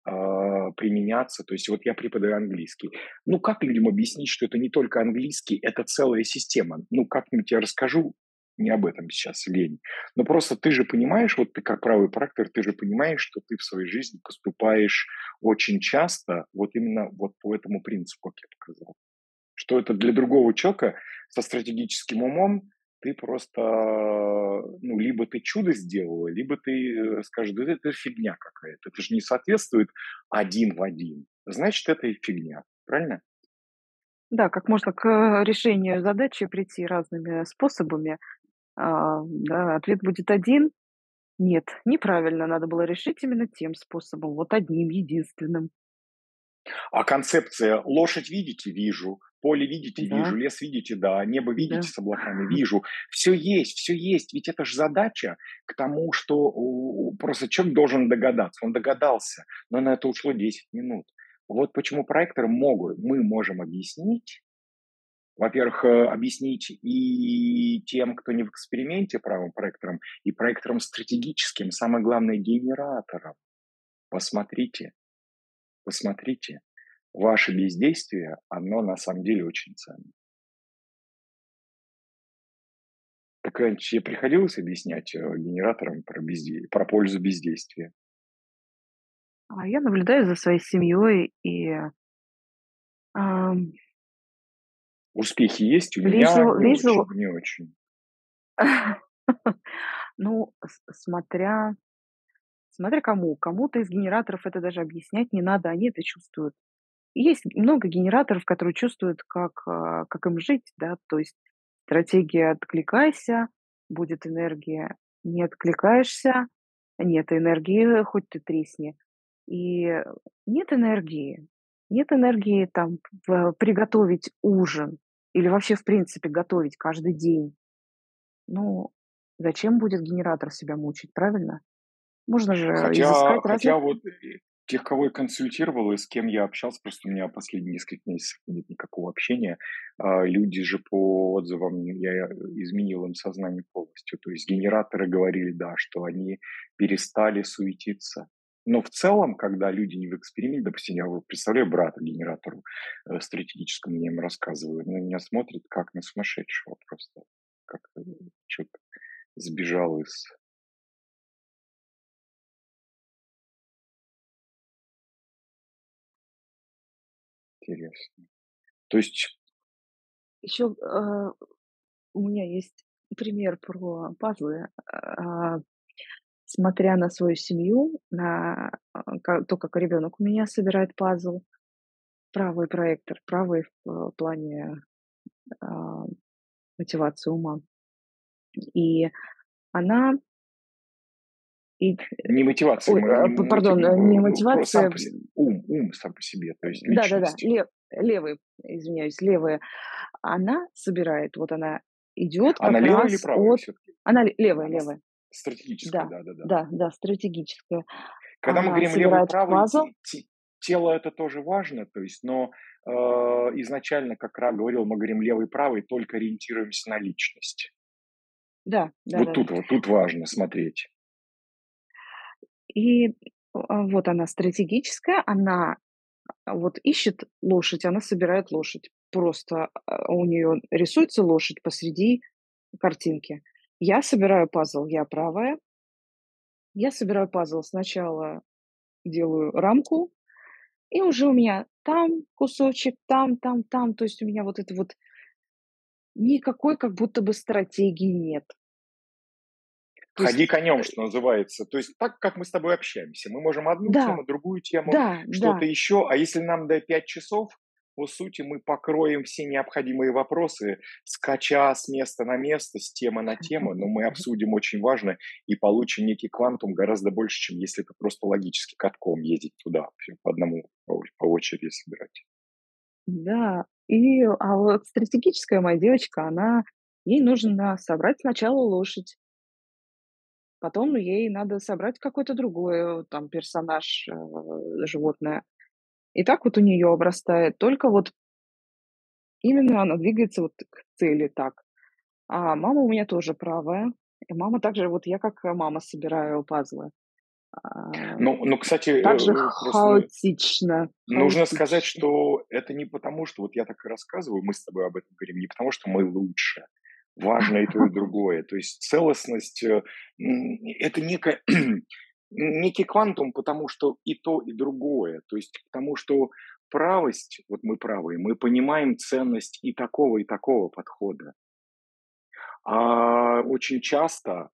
а, применяться. То есть вот я преподаю английский. Ну, как людям объяснить, что это не только английский, это целая система? Ну, как-нибудь я расскажу, не об этом сейчас лень. Но просто ты же понимаешь, вот ты как правый проектор, ты же понимаешь, что ты в своей жизни поступаешь очень часто вот именно вот по этому принципу, как я показал. Что это для другого человека со стратегическим умом ты просто, ну, либо ты чудо сделала, либо ты э, скажешь, да это фигня какая-то, это же не соответствует один в один. Значит, это и фигня, правильно? Да, как можно к э, решению задачи прийти разными способами. А, да, ответ будет один. Нет, неправильно, надо было решить именно тем способом, вот одним, единственным. А концепция «лошадь видите? Вижу», «поле видите? Да, Вижу», «лес видите? Да», «небо да. видите с облаками? *laughs* Вижу». Все есть, все есть. Ведь это же задача к тому, что просто человек должен догадаться. Он догадался, но на это ушло 10 минут. Вот почему проекторы могут, мы можем объяснить, во-первых, э, объяснить и тем, кто не в эксперименте правым проектором, и проектором стратегическим, самое главное, генератором. Посмотрите, посмотрите, ваше бездействие, оно на самом деле очень ценно. Так э, тебе приходилось объяснять э, генераторам про, безде... про пользу бездействия? А я наблюдаю за своей семьей и, ам, Успехи есть? У меня вижу не вижу очень, не очень. *laughs* ну, смотря смотря кому. Кому-то из генераторов это даже объяснять не надо, они это чувствуют. И есть много генераторов, которые чувствуют, как, а, как им жить, да, то есть стратегия "откликайся", будет энергия, не откликаешься- нет энергии, хоть ты тресни. И нет энергии. Нет энергии там приготовить ужин или вообще, в принципе, готовить каждый день. Ну, зачем будет генератор себя мучить, правильно? Можно же Хотя, изыскать разных хотя вот тех, кого я консультировал и с кем я общался, просто у меня последние несколько месяцев нет никакого общения, а, люди же по отзывам, я изменил им сознание полностью. То есть генераторы говорили, да, что они перестали суетиться. Но в целом, когда люди не в эксперименте, допустим, я представляю брата генератору э, стратегическому, я ему рассказываю, на меня смотрит как на сумасшедшего просто, как э, человек сбежал из... Интересно. То есть, Еще, а, у меня есть пример про пазлы. А, смотря на свою семью, на, а, то, как ребенок у меня собирает пазл, правый проектор, правый в плане, а, мотивации ума. И она и не мотивация, ой, а, мотив- пардон, э, не сам мотивация, по себе, ум, ум сам по себе, то есть да-да-да, личность. лев левый, извиняюсь, левая. Она собирает, вот она идет Она левая или правая от все-таки? она ле левая Она левая. Стратегическая, Да, да, да, да. да, да, стратегическая. Когда мы Она говорим левый, правый, тело это тоже важно, то есть, но э, изначально, как Ра говорил, мы говорим левый, правый, только ориентируемся на личность. Да, Вот да-да-да. тут, вот тут важно смотреть. И, а, вот она стратегическая, она, а, вот ищет лошадь, она собирает лошадь. Просто, а, у нее рисуется лошадь посреди картинки. Я собираю пазл, я правая. Я собираю пазл, сначала делаю рамку, и уже у меня там кусочек, там, там, там. То есть у меня вот это вот никакой как будто бы стратегии нет. То есть, Ходи конем, э что называется. То есть так, как мы с тобой общаемся. Мы можем одну Да, тему, другую тему, да, что-то да. еще. А если нам дать 5 часов, по сути, мы покроем все необходимые вопросы, скача с места на место, с темы на тему, но мы обсудим очень важно и получим некий квантум гораздо больше, чем если это просто логически катком ездить туда, по одному, по очереди собирать. Да, и, а вот стратегическая моя девочка, она ей нужно собрать сначала лошадь. Потом ей надо собрать какой-то другой, э, там персонаж, э, животное. И так вот у нее обрастает. Только вот именно она двигается вот к цели так. А мама у меня тоже правая. И мама также, вот я как, э, мама собираю пазлы. А, Ну, ну, кстати, также э, просто хаотично, нужно сказать, хаотично. что это не потому, что вот я так и рассказываю, мы с тобой об этом говорим, не потому, что мы лучше. Важно и то, и другое. То есть целостность э, это некая, некий квантум, потому что и то, и другое. То есть потому что правость, вот мы правые, мы понимаем ценность и такого, и такого подхода. А очень часто,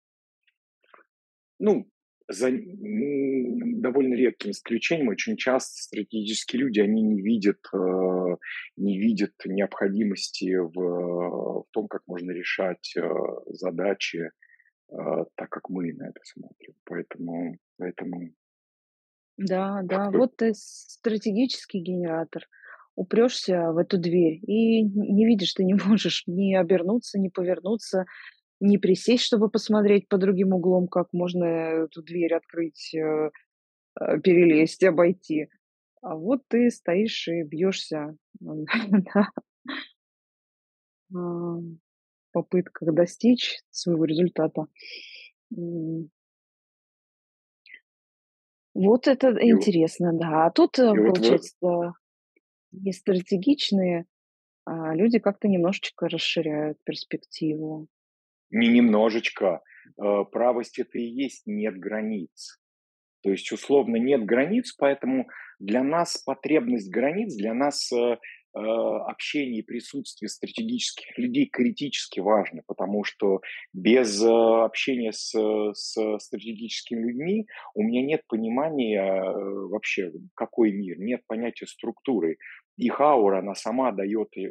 ну, за довольно редким исключением, очень часто стратегические люди, они не видят, э, не видят необходимости в, в том, как можно решать э, задачи, э, так как мы на это смотрим. Поэтому, поэтому Да, да, как-то вот ты стратегический генератор. Упрешься в эту дверь и не видишь, ты не *laughs* можешь ни обернуться, ни повернуться, не присесть, чтобы посмотреть под другим углом, как можно эту дверь открыть, э, э, перелезть, обойти. А вот ты стоишь и бьешься *laughs* а, попытках достичь своего результата. Вот это и, вот- интересно, да. А тут, э, вот, вот получается, не стратегичные, а люди как-то немножечко расширяют перспективу. не немножечко, э, правость это и есть нет границ. То есть, условно, нет границ, поэтому для нас потребность границ, для нас э, общение и присутствие стратегических людей критически важно, потому что без э, общения с, с стратегическими людьми у меня нет понимания э, вообще, какой мир, нет понятия структуры. Их аура, она сама дает, э,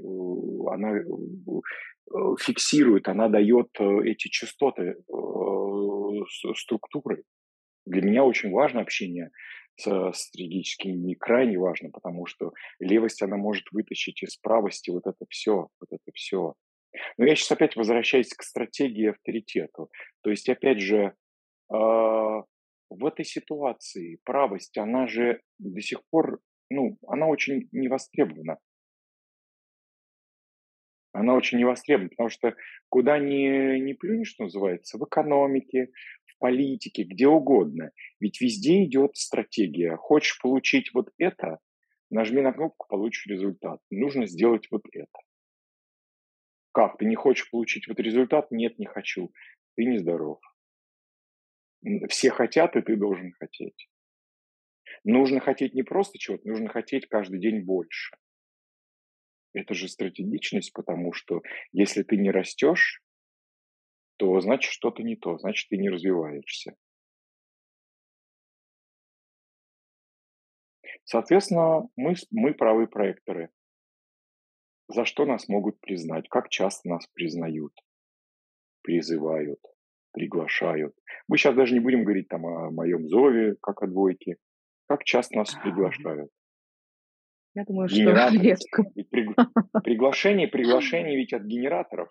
она э, э, фиксирует, она дает э, эти частоты э, структуры. Для меня очень важно общение с стратегическими, крайне важно, потому что левость, она может вытащить из правости вот это все, вот это все. Но я сейчас опять возвращаюсь к стратегии авторитету. То есть, опять же, а, в этой ситуации правость, она же до сих пор, ну, она очень не востребована. Она очень не востребована, потому что куда ни, ни плюнешь, что называется, в экономике, политике, где угодно. Ведь везде идет стратегия. Хочешь получить вот это, нажми на кнопку, получишь результат. Нужно сделать вот это. Как? Ты не хочешь получить вот результат? Нет, не хочу. Ты нездоров. Все хотят, и ты должен хотеть. Нужно хотеть не просто чего-то, нужно хотеть каждый день больше. Это же стратегичность, потому что если ты не растешь, то значит что-то не то, значит ты не развиваешься. Соответственно, мы, мы правые проекторы. За что нас могут признать? Как часто нас признают, призывают, приглашают? Мы сейчас даже не будем говорить там о моем зове, как о двойке. Как часто нас приглашают? Я думаю, что. Ведь *laughs* пригла- приглашение, приглашение ведь от генераторов.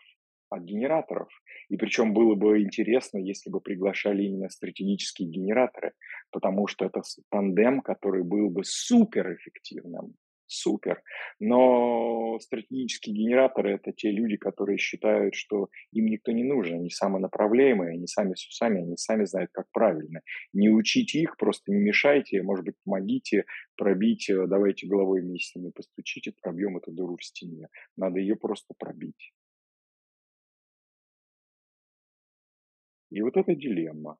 От генераторов. И причем было бы интересно, если бы приглашали именно стратегические генераторы, потому что это тандем, который был бы супер эффективным. Супер. Но стратегические генераторы– это те люди, которые считают, что им никто не нужен, они самонаправляемые, они сами с усами, они сами знают, как правильно. Не учите их, просто не мешайте, может быть, помогите пробить, э, давайте головой вместе ними постучите, пробьем эту дыру в стене. Надо ее просто пробить. И вот это дилемма.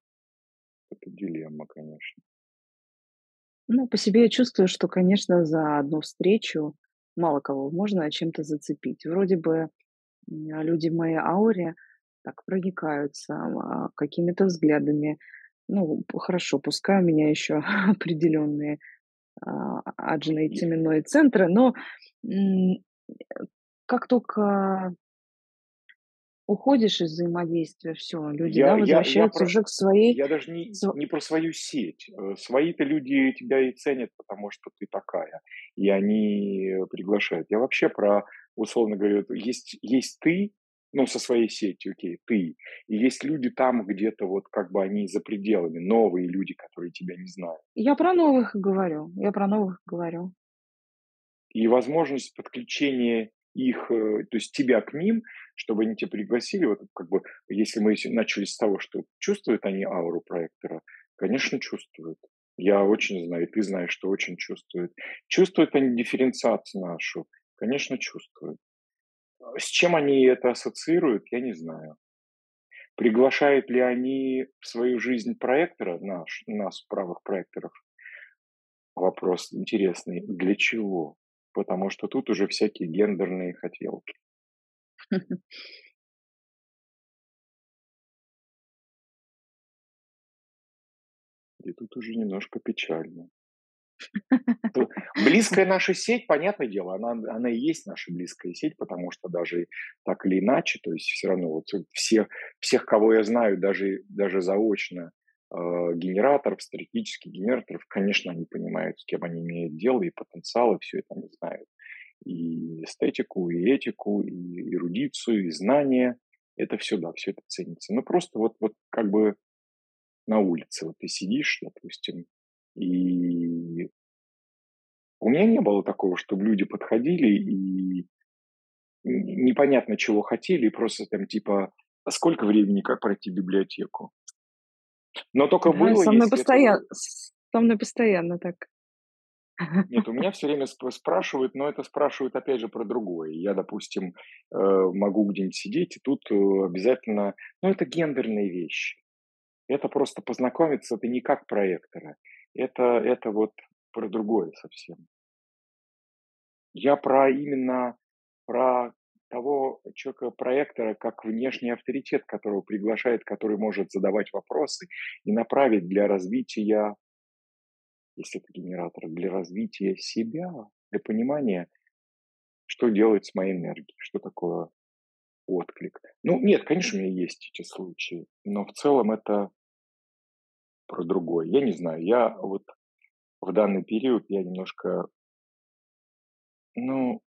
Это дилемма, конечно. Ну, по себе я чувствую, что, конечно, за одну встречу мало кого можно чем-то зацепить. Вроде бы а люди в моей ауре так проникаются а, какими-то взглядами. Ну, хорошо, пускай у меня еще *laughs* определенные а, аджны и теменные центры, но как только уходишь из взаимодействия, все, люди, я, да, я, я, возвращаются про, уже к своей... я даже не, не про свою сеть. Э, Свои-то люди тебя и ценят, потому что ты такая. И они э, приглашают. Я вообще про, условно говоря, есть, есть ты, ну, со своей сетью, окей, ты. И есть люди там где-то вот как бы они за пределами, новые люди, которые тебя не знают. Я про новых говорю, я про новых говорю. и возможность подключения их, э, то есть тебя к ним, чтобы они тебя пригласили, вот как бы, если мы начали с того, что чувствуют они ауру проектора, конечно, чувствуют. Я очень знаю, и ты знаешь, что очень чувствуют. Чувствуют они дифференциацию нашу? Конечно, чувствуют. с чем они это ассоциируют, я не знаю. Приглашают ли они в свою жизнь проектора, наш, нас, правых проекторов? Вопрос интересный. Для чего? Потому что тут уже всякие гендерные хотелки. *laughs* И тут уже немножко печально. *laughs* Близкая наша сеть, понятное дело, она, она и есть наша близкая сеть, потому что даже так или иначе, то есть все равно вот все, всех, кого я знаю, даже, даже заочно, генераторов, стратегических генераторов, конечно, они понимают, с кем они имеют дело, и потенциал, и все это они знают. И эстетику, и этику, и эрудицию, и знания. Это все, да, все это ценится. Ну, просто вот, вот как бы на улице, вот ты сидишь, допустим, и у меня не было такого, чтобы люди подходили и непонятно чего хотели, просто там типа, а сколько времени, как пройти библиотеку? Но только Да, было, со мной это постоянно, со мной постоянно так. Нет, у *laughs* меня все время сп- спрашивают, но это спрашивают опять же про другое. Я, допустим, э, могу где-нибудь сидеть, и тут э, обязательно, ну это гендерные вещи. Это просто познакомиться, это не как проектора. Это, это вот про другое совсем. Я про именно про того человека, проектора, как внешний авторитет, которого приглашает, который может задавать вопросы и направить для развития, если это генератор, для развития себя, для понимания, что делать с моей энергией, что такое отклик. Ну, нет, конечно, у меня есть эти случаи, но в целом это про другое. Я не знаю, я вот в данный период я немножко, ну,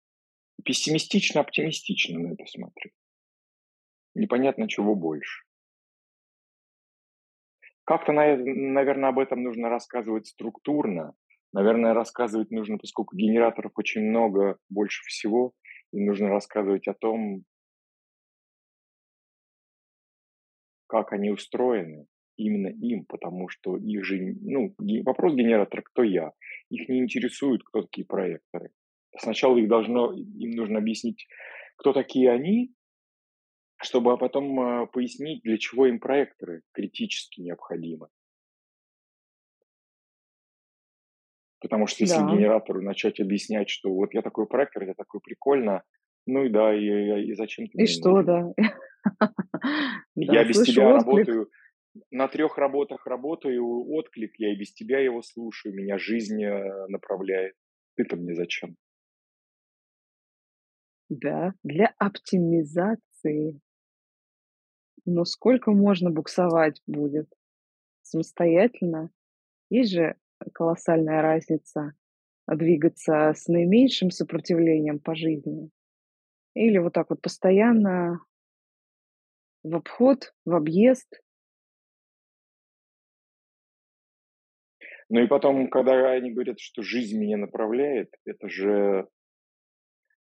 пессимистично-оптимистично на это смотрю. Непонятно, чего больше. Как-то, наверное, об этом нужно рассказывать структурно. Наверное, рассказывать нужно, поскольку генераторов очень много, больше всего, и нужно рассказывать о том, как они устроены, именно им, потому что их же, ну, вопрос генератора «кто я?» Их не интересует, кто такие проекторы. Сначала их должно, им нужно объяснить, кто такие они, чтобы а потом э, пояснить, для чего им проекторы критически необходимы. Потому что если Да. генератору начать объяснять, что вот я такой проектор, я такой прикольно, ну и да, и, и, зачем ты И что, нужен? да. *laughs* Я без тебя работаю, на трех работах работаю, отклик, я и без тебя его слушаю, меня жизнь э, направляет. Ты-то мне зачем? Да, для оптимизации. Но сколько можно буксовать будет? Самостоятельно? Есть же колоссальная разница двигаться с наименьшим сопротивлением по жизни или вот так вот постоянно в обход, в объезд. Ну и потом, когда они говорят, что жизнь меня направляет, это же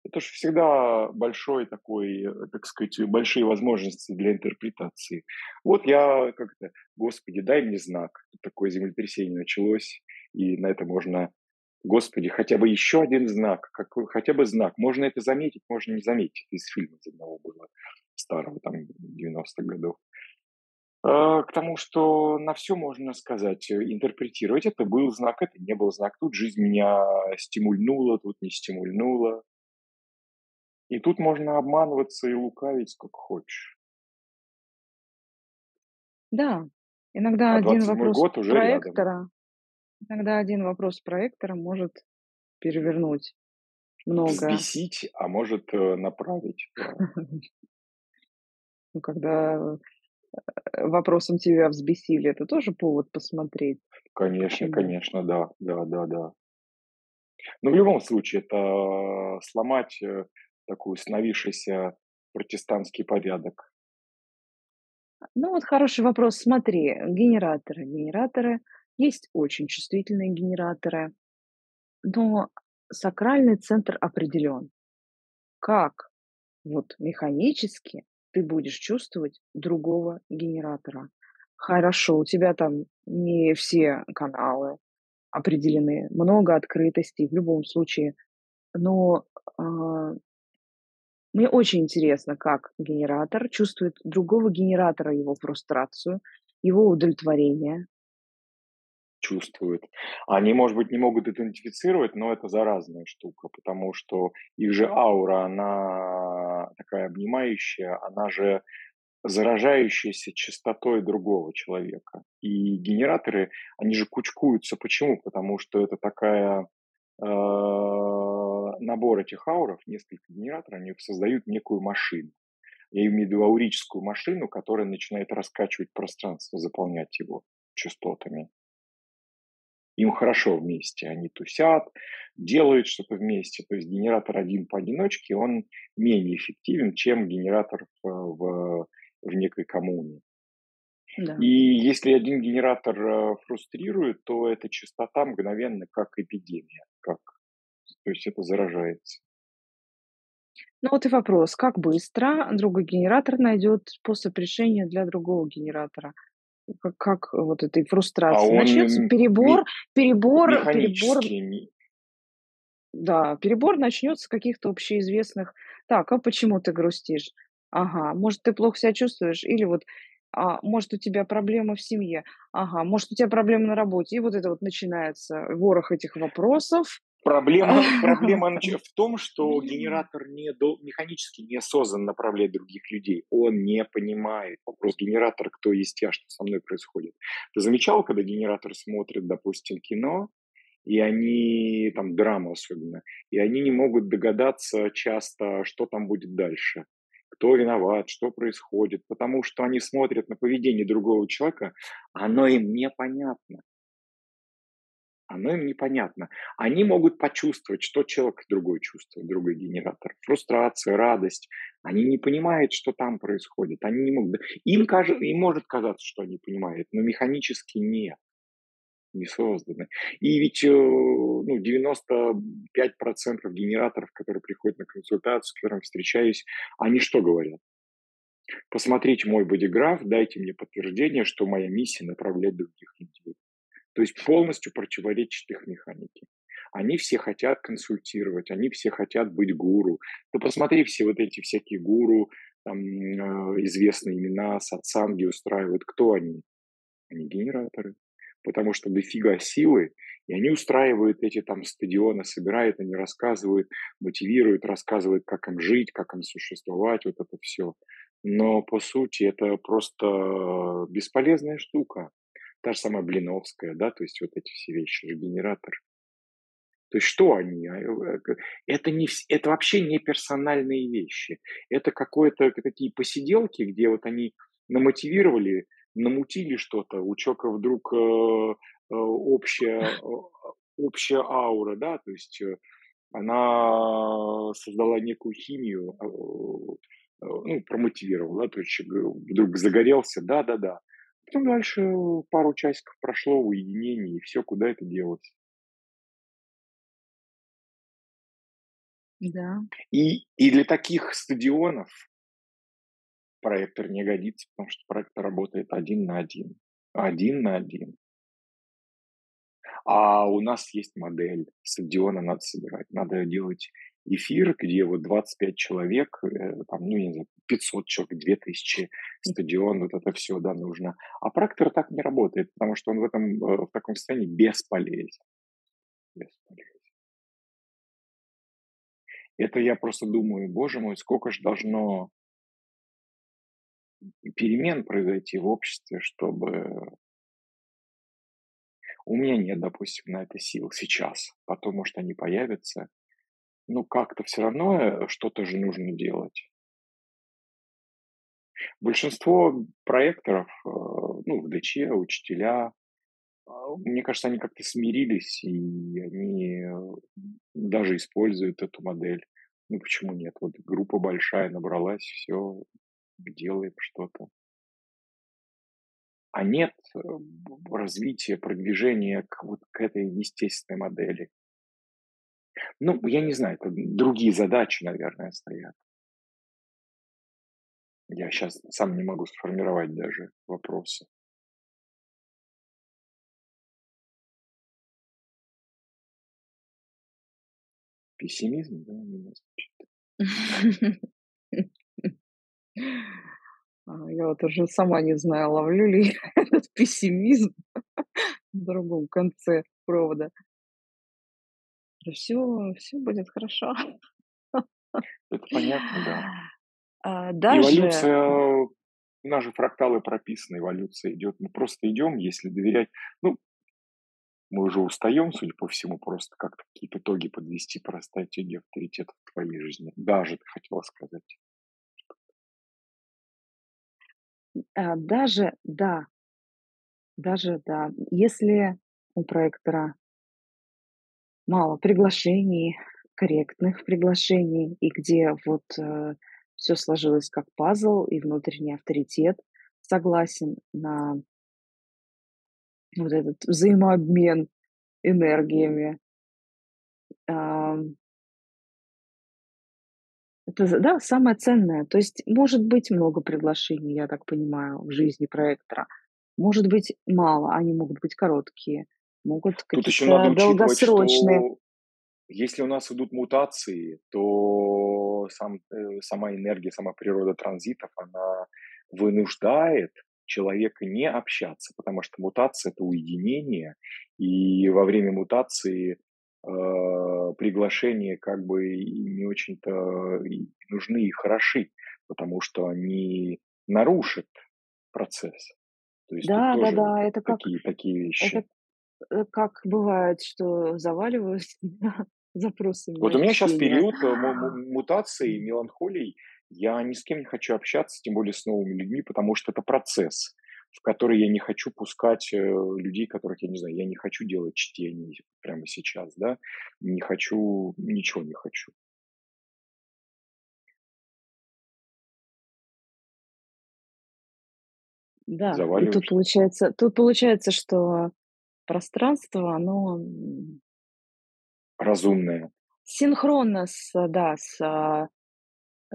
это же всегда большой такой, э, так сказать, большие возможности для интерпретации. Вот я как-то, Господи, дай мне знак. Такое землетрясение началось, и на это можно, Господи, хотя бы еще один знак, какой, хотя бы знак. Можно это заметить, можно не заметить. Из фильма из одного было, старого, там, 90-х годов. А, к тому, что на все можно сказать, э, интерпретировать. Это был знак, это не был знак. Тут жизнь меня стимульнула, тут не стимульнула. И тут можно обманываться и лукавить сколько хочешь. Да, иногда А один 27 вопрос год уже рядом. проектора, иногда один вопрос проектора может перевернуть многое. Взбесить, а может э, направить. *laughs* Ну, когда э, вопросом тебя взбесили, это тоже повод посмотреть, Конечно, конечно, да, да, да, да. Но в любом случае, это сломать э, такой установившийся протестантский порядок. Ну вот хороший вопрос. Смотри, генераторы. Генераторы есть очень чувствительные генераторы, но сакральный центр определен. Как вот механически ты будешь чувствовать другого генератора? Хорошо, у тебя там не все каналы определены, много открытостей в любом случае, но а, Мне очень интересно, как генератор чувствует другого генератора, его фрустрацию, его удовлетворение. Чувствуют. Они, может быть, не могут идентифицировать, но это заразная штука, потому что их же аура, она такая обнимающая, она же заражающаяся частотой другого человека. И генераторы, они же кучкуются. Почему? Потому что это такая э, набор этих ауров, несколько генераторов, они создают некую машину. Я имею в виду аурическую машину, которая начинает раскачивать пространство, заполнять его частотами. Им хорошо вместе, они тусят, делают что-то вместе. То есть генератор один поодиночке, он менее эффективен, чем генератор в, в, в некой коммуне. Да. И если один генератор э, фрустрирует, то эта частота мгновенно как эпидемия, как, то есть это заражается. Ну вот и вопрос, как быстро другой генератор найдет способ решения для другого генератора? Как, как вот этой А фрустрации? он Начнется перебор, перебор, перебор, да, перебор начнется с каких-то общеизвестных. Так, а почему ты грустишь? Ага, может, ты плохо себя чувствуешь? Или вот, а, может, у тебя проблемы в семье? Ага, может, у тебя проблемы на работе? И вот это вот начинается ворох этих вопросов. Проблема, проблема *laughs* в том, что генератор не до- механически не создан направлять других людей. Он не понимает вопрос генератора, кто есть я, что со мной происходит. Ты замечал, когда генератор смотрит, допустим, кино, и они, там, драму особенно, и они не могут догадаться часто, что там будет дальше, кто виноват, что происходит, потому что они смотрят на поведение другого человека, оно им непонятно. Оно им непонятно. Они могут почувствовать, что человек другой чувствует, другой генератор. Фрустрация, радость. Они не понимают, что там происходит. Они не могут. Им, кажется, им может казаться, что они понимают, но механически нет не созданы. И ведь э, ну, 95% генераторов, которые приходят на консультацию, с которыми встречаюсь, они что говорят? Посмотрите мой бодиграф, дайте мне подтверждение, что моя миссия направлять других людей. То есть полностью противоречит их механике. Они все хотят консультировать, они все хотят быть гуру. Ты посмотри, все вот эти всякие гуру, там, э, известные имена, сатсанги устраивают. Кто они? Они генераторы потому что дофига силы, и они устраивают эти там стадионы, собирают, они рассказывают, мотивируют, рассказывают, как им жить, как им существовать, вот это все. Но по сути это просто бесполезная штука. Та же самая Блиновская, да, то есть вот эти все вещи, генератор. То есть что они? А, э, это, не, это вообще не персональные вещи. Это какое-то такие посиделки, где вот они намотивировали намутили что-то, у человека вдруг э, э, общая, *laughs* э, общая аура, да, то есть э, она создала некую химию, э, э, ну, промотивировала, да, то есть вдруг загорелся, да-да-да. Потом дальше пару часиков прошло уединение, и все, куда это делось. Да. И, и для таких стадионов проектор не годится, потому что проектор работает один на один. Один на один. А у нас есть модель, стадиона надо собирать. Надо делать эфир, где вот 25 человек, э, там, ну, не знаю, 500 человек, 2000, стадион, вот это все, да, нужно. А проектор так не работает, потому что он в, этом, э, в таком состоянии бесполезен. Бесполезен. Это я просто думаю, боже мой, сколько же должно перемен произойти в обществе, чтобы у меня нет, допустим, на это сил сейчас. Потом, может, они появятся. Ну, как-то все равно э, что-то же нужно делать. Большинство проекторов, э, ну, в ДЧ, учителя, а, мне кажется, они как-то смирились, и они э, даже используют эту модель. Ну, почему нет? Вот группа большая набралась, все, делаем что-то. А нет э, развития, продвижения к, вот, к этой естественной модели. Ну, я не знаю, это другие задачи, наверное, стоят. Я сейчас сам не могу сформировать даже вопросы. Пессимизм, да, меня звучит. А, я вот уже сама не знаю, ловлю ли *laughs* этот пессимизм *laughs* в другом конце провода. Все, все будет хорошо. Это понятно, да. *laughs* А, даже Эволюция, у нас же фракталы прописаны, эволюция идет. Мы просто идем, если доверять. Ну, мы уже устаем, судя по всему, просто как-то какие-то итоги подвести про стратегию авторитета в твоей жизни. Даже ты хотела сказать. а, даже да, даже да, если у проектора мало приглашений, корректных приглашений, и где вот, все сложилось как пазл, и внутренний авторитет согласен на вот этот взаимообмен энергиями. Ам, это да, самое ценное. То есть может быть много приглашений, я так понимаю, в жизни проектора. Может быть мало, они могут быть короткие, могут Тут еще надо какие-то долгосрочные. что если у нас идут мутации, то сам, э, сама энергия, сама природа транзитов, она вынуждает человека не общаться, потому что мутация– это уединение, и во время мутации э, приглашения как бы не очень-то нужны и хороши, потому что они нарушат процесс. То есть тут тоже Да-да-да, это как такие, такие это, вещи. э, как бывает, что заваливают *laughs* запросами Вот у меня сейчас период э, му- му- *laughs* мутации, меланхолий. Я ни с кем не хочу общаться, тем более с новыми людьми, потому что это процесс, в который я не хочу пускать э, людей, которых я не знаю. Я не хочу делать чтение прямо сейчас, да. Не хочу, ничего не хочу. Да, и тут получается тут получается, что пространство, оно, Разумное. синхронно с, да, с, а,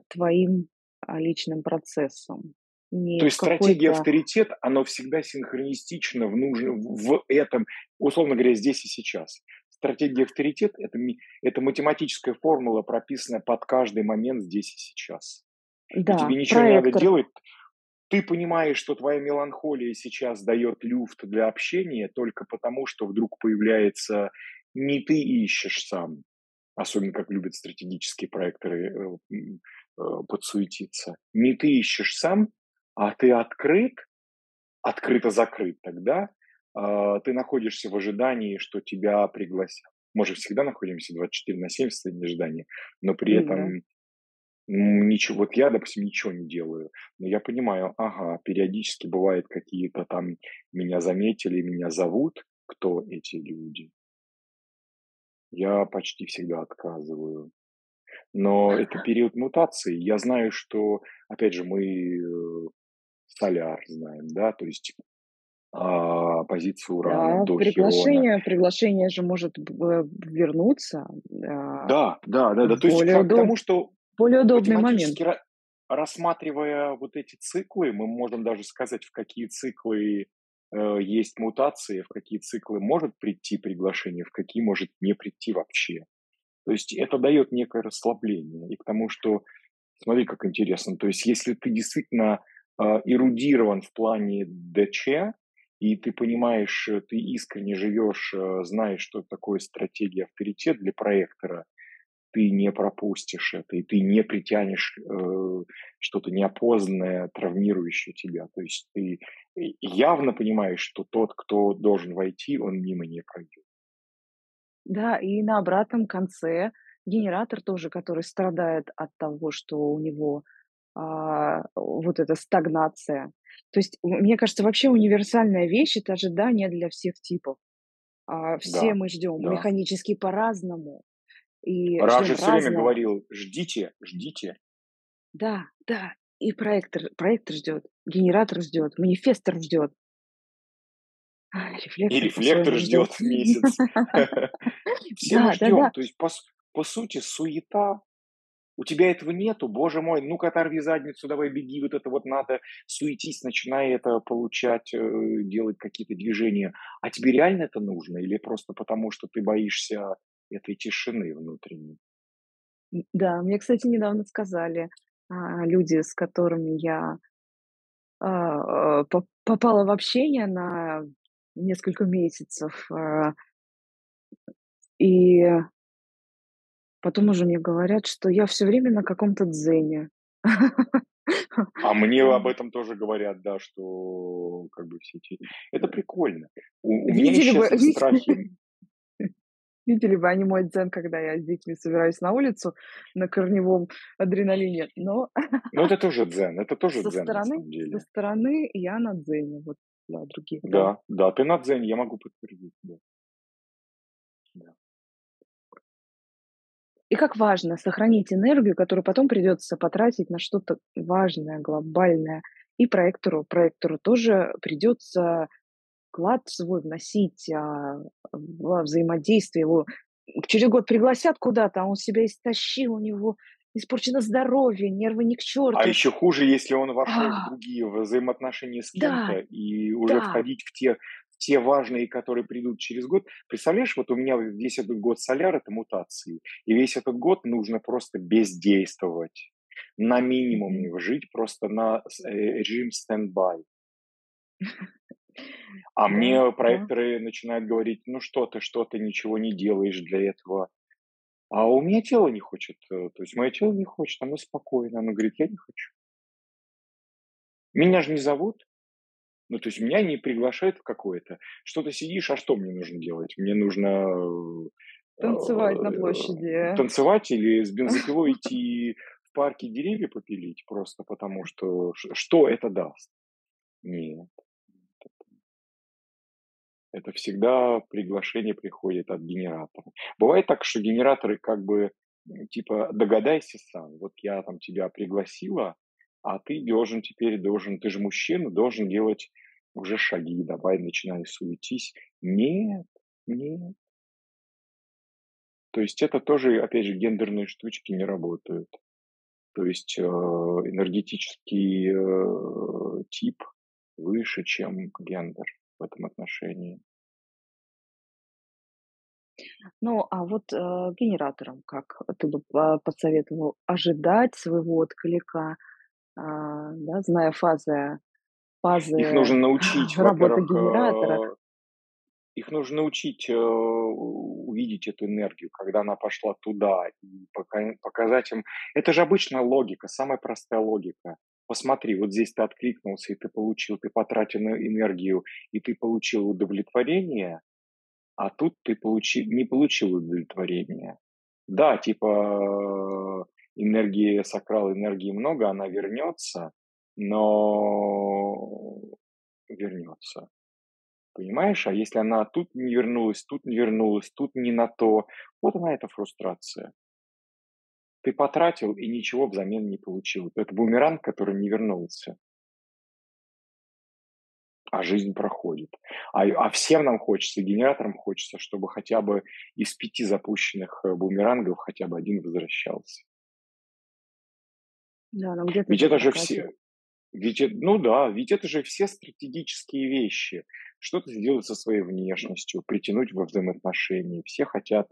твоим, а, личным процессом. Не То есть стратегия авторитет, оно всегда синхронистично в, нужном, в этом, условно говоря, здесь и сейчас. Стратегия авторитет– это, это математическая формула, прописанная под каждый момент здесь и сейчас. И Да, тебе ничего не надо проектор. делать. Ты понимаешь, что твоя меланхолия сейчас дает люфт для общения только потому, что вдруг появляется не ты ищешь сам, особенно как любят стратегические проекторы э, э, подсуетиться. Не ты ищешь сам, а ты открыт, открыто-закрыт тогда, а, ты находишься в ожидании, что тебя пригласят. Мы же всегда находимся 24 на 7 в состоянии ожидания, но при да этом ничего, вот я, допустим, ничего не делаю, но я понимаю, ага, периодически бывает какие-то там, меня заметили, меня зовут, кто эти люди. Я почти всегда отказываю. Но это период мутации. Я знаю, что, опять же, мы э, соляр знаем, да, то есть а, позицию Урана Да, до приглашение приглашение же может б вернуться, Да, да, да, да. То есть к, тому, что более удобный момент. рассматривая вот эти циклы, мы можем даже сказать, в какие циклы э, есть мутации, в какие циклы может прийти приглашение, в какие может не прийти вообще. То есть это дает некое расслабление. И к тому, что, смотри, как интересно, то есть если ты действительно э, эрудирован в плане ДЧ, и ты понимаешь, э, ты искренне живешь, э, знаешь, что такое стратегия авторитет для проектора, ты не пропустишь это, и ты не притянешь э, что-то неопознанное, травмирующее тебя. То есть ты явно понимаешь, что тот, кто должен войти, он мимо не пройдет. Да, и на обратном конце генератор тоже, который страдает от того, что у него, а, вот эта стагнация. То есть, мне кажется, вообще универсальная вещь- это ожидание для всех типов. А, все Да, мы ждем да. механически по-разному и Раш же все время разного. говорил, ждите, ждите. Да, да, и проектор проектор ждет, генератор ждет, манифестор ждет. А, И рефлектор рефлектор ждет. месяц. *laughs* Все ждем. То есть, по сути, суета. У тебя этого нету, боже мой, ну-ка оторви задницу, давай беги, вот это вот надо, суетись, начинай это получать, э, делать какие-то движения. А тебе реально это нужно или просто потому, что ты боишься этой тишины внутренней? Да, мне, кстати, недавно сказали, а, люди, с которыми я а, по попала в общение на несколько месяцев, а и потом уже мне говорят, что я всё время на каком-то дзене. А мне об этом тоже говорят, да, что как бы все эти Это прикольно. У у меня исчезли страхи. Видели бы они мой дзен, когда я с детьми собираюсь на улицу на корневом адреналине, но Ну, это тоже дзен, это тоже со дзен, стороны со стороны я на дзене, вот для других, да. Да, да, ты на дзене, я могу подтвердить, да. Да. И как важно сохранить энергию, которую потом придётся потратить на что-то важное, глобальное. И проектору проектору тоже придётся вклад свой вносить, а, во взаимодействие. Его через год пригласят куда-то, а он себя истощил, у него испорчено здоровье, нервы ни к А чёрту. ещё хуже, если он вошёл в А. другие взаимоотношения с Да, кем-то, и уже да. входить в те в те важные, которые придут через год. Представляешь, вот у меня в весь этот год соляр- это мутации, и весь этот год нужно просто бездействовать, на минимуме, жить просто на э, режим стендбай. А мне проекторы начинают говорить: "Ну что ты, что ты ничего не делаешь для этого?" А у меня тело не хочет, э, то есть моё тело не хочет, оно спокойно, оно говорит: "Я не хочу". Меня же не зовут. Ну, то есть меня не приглашают в какое-то. Что ты сидишь, а что мне нужно делать? Мне нужно, э, Танцевать на э, площади. танцевать или с *laughs* бензопилой идти в парке деревья попилить просто потому, что что это даст? Нет. Это всегда приглашение приходит от генератора. Бывает так, что генераторы как бы, типа: "Догадайся сам. Вот я там тебя пригласила, а ты должен теперь должен, ты же мужчина, должен делать уже шаги. Давай, начинай, суетись". Нет, нет. То есть это тоже, опять же, гендерные штучки не работают. То есть, э, энергетический, э, тип выше, чем гендер в этом отношении. Ну, а вот, э, генераторам как ты бы по посоветовал ожидать своего отклика, а, да, зная фазы Их фазы нужно *laughs* научить, работы генератора? э, их нужно научить, э, увидеть эту энергию, когда она пошла туда, и пока показать им. Это же обычная логика, самая простая логика. Посмотри, вот здесь ты откликнулся, и ты получил, ты потратил энергию, и ты получил удовлетворение, а тут ты получи не получил удовлетворения. Да, типа, энергии сакрал, энергии много, она вернётся, но вернётся. Понимаешь? А если она тут не вернулась, тут не вернулась, тут не на то, вот она, эта фрустрация. Ты потратил и ничего взамен не получил. Это бумеранг, который не вернулся. А жизнь проходит. А а всем нам хочется, генераторам хочется, чтобы хотя бы из 5 запущенных, э, бумерангов хотя бы 1 возвращался. Да, но где-то Ведь это же все ведь эт ну да, ведь это же все стратегические вещи. Что-то сделать со своей внешностью, притянуть во взаимоотношения. Все хотят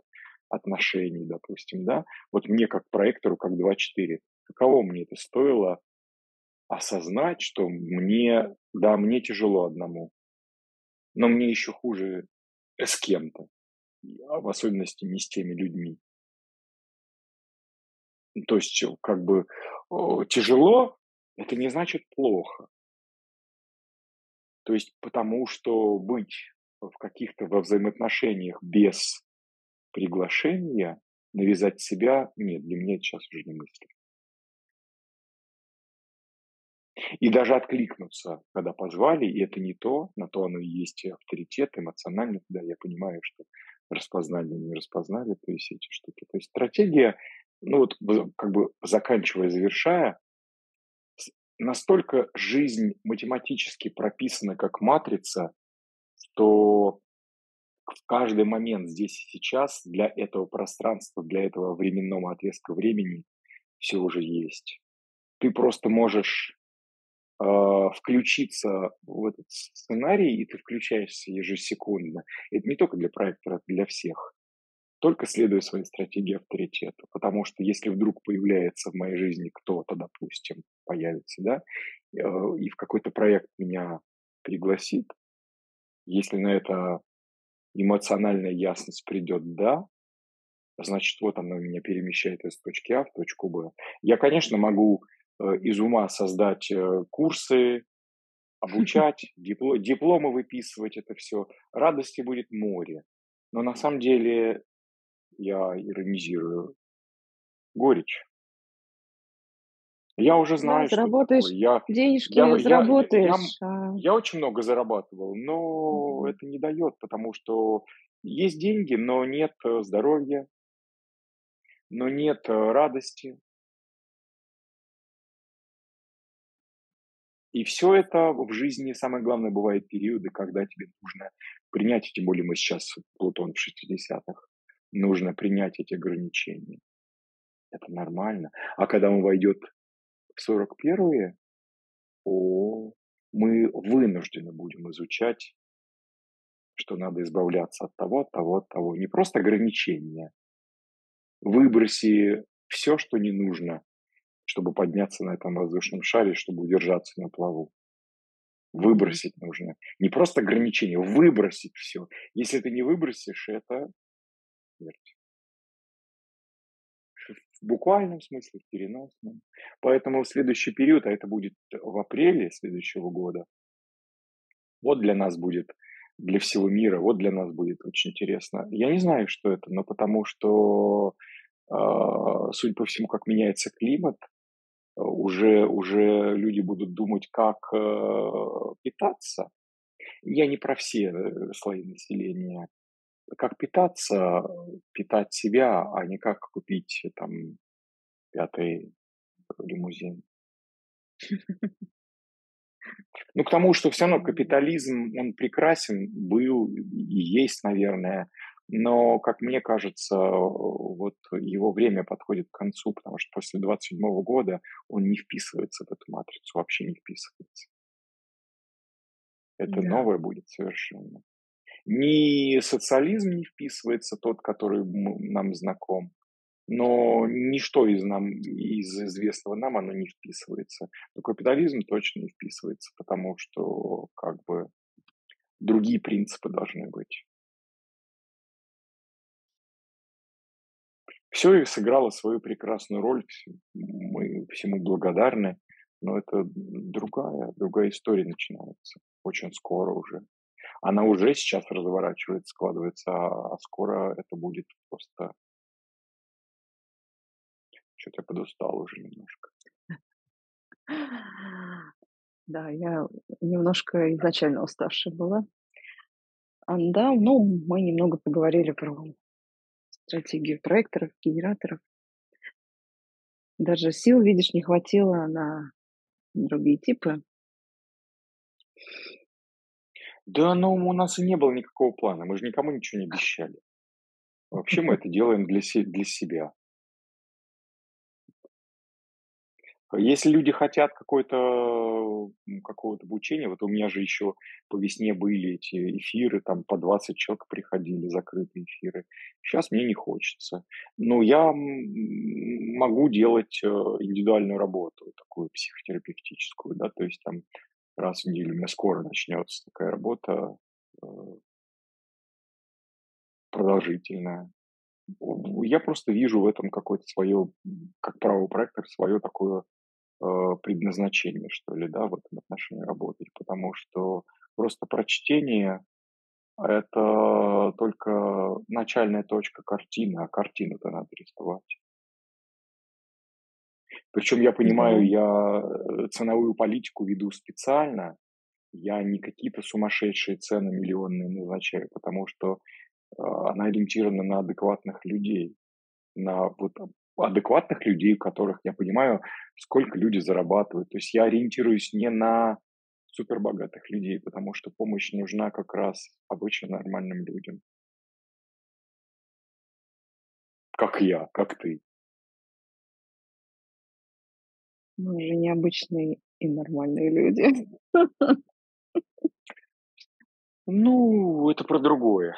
отношений, допустим, да. Вот мне как проектору, как 2-4, каково мне это стоило осознать, что мне, да, мне тяжело одному, но мне ещё хуже, с кем-то, а в особенности не с теми людьми. Ну, то есть, как бы, тяжело- это не значит плохо. То есть потому что быть в каких-то во взаимоотношениях без приглашения, навязать себя- нет, для меня это щас уже немыслимо. И даже откликнуться, когда позвали, и это не то, на то оно и есть авторитет эмоциональный, когда я понимаю, что распознали, не распознали, то есть эти штуки. То есть стратегия, ну вот как бы заканчивая, завершая, настолько жизнь математически прописана как матрица, что в каждый момент здесь и сейчас для этого пространства, для этого временного отрезка времени всё уже есть. Ты просто можешь, а, включиться в этот сценарий, и ты включаешься ежесекундно. Это не тока для проектора, это для всех. только следуя своей стратегии авторитета. Потому что если вдруг появляется в моей жизни кто-то, допустим, появится, да, э, и в какой-то проект меня пригласит, если на это эмоциональная ясность придет «да», значит, вот она меня перемещает из точки А в точку Б. Я, конечно, могу э, из ума создать э, курсы, *laughs* обучать, дипло, дипломы выписывать, это все. Радости будет море. Но на самом деле я иронизирую. Горечь. Я уже Да, знаю, что заработаешь такое. Я, денежки, я, я, я, я, заработаешь, а я очень много зарабатывал, но Мгм. это не дает, потому что есть деньги, но нет э, здоровья, но нет э, радости. И все это в жизни, самое главное, бывает периоды, когда тебе нужно принять, тем более мы сейчас, Плутон в шестидесятых, нужно принять эти ограничения. Это нормально. А когда он войдет в сорок первые, о, мы вынуждены будем изучать, что надо избавляться от того, от того, от того. Не просто ограничения. Выброси все, что не нужно, чтобы подняться на этом воздушном шаре, чтобы удержаться на плаву. Выбросить нужно. Не просто ограничение, выбросить все. Если ты не выбросишь, это смерть. В буквальном смысле, в переносном. Поэтому в следующий период, а это будет в апреле следующего года, вот для нас будет, для всего мира, вот для нас будет очень интересно. Я не знаю, что это, но потому что, а, судя по всему, как меняется климат, уже, уже люди будут думать, как э, питаться. Я не про все э, слои населения. Как питаться, питать себя, а не как купить там пятый лимузин. *laughs* Ну, к тому, что все равно капитализм, он прекрасен был и есть, наверное, но, как мне кажется, вот его время подходит к концу, потому что после двадцать седьмого года он не вписывается в эту матрицу, вообще не вписывается. Это да. новое будет совершенно. Ни социализм не вписывается, тот, который нам знаком, но ничто из, нам, из известного нам оно не вписывается. Но капитализм точно не вписывается, потому что как бы другие принципы должны быть. Все и сыграло свою прекрасную роль, мы всему благодарны, но это другая, другая история начинается очень скоро уже. Она уже сейчас разворачивается, складывается, а а скоро это будет просто... Что-то я подустал уже немножко. Да, я немножко изначально уставшая была. А, да, ну, мы немного поговорили про стратегию проекторов, генераторов. Даже сил, видишь, не хватило на другие типы. Да, но у нас и не было никакого плана, мы же никому ничего не обещали. Вообще мы *laughs* это делаем для, се- для себя. Если люди хотят какой-то, м, какого-то обучения, вот у меня же еще по весне были эти эфиры, там по 20 человек приходили, закрытые эфиры. Сейчас мне не хочется. Но я могу делать э, индивидуальную работу, такую психотерапевтическую, да, то есть там раз в неделю у меня скоро начнется такая работа э, продолжительная. Я просто вижу в этом какое-то свое, как правый проектор, свое такое э, предназначение, что ли, да, в этом отношении работать, потому что просто прочтение– это только начальная точка картины, а картину-то надо рисовать. Причем я понимаю, я э, ценовую политику веду специально, я не какие-то сумасшедшие цены миллионные назначаю, потому что э, она ориентирована на адекватных людей, на вот адекватных людей, которых я понимаю, сколько люди зарабатывают. То есть я ориентируюсь не на супербогатых людей, потому что помощь нужна как раз обычно нормальным людям, как я, как ты. Мы же необычные и нормальные люди. Ну, это про другое.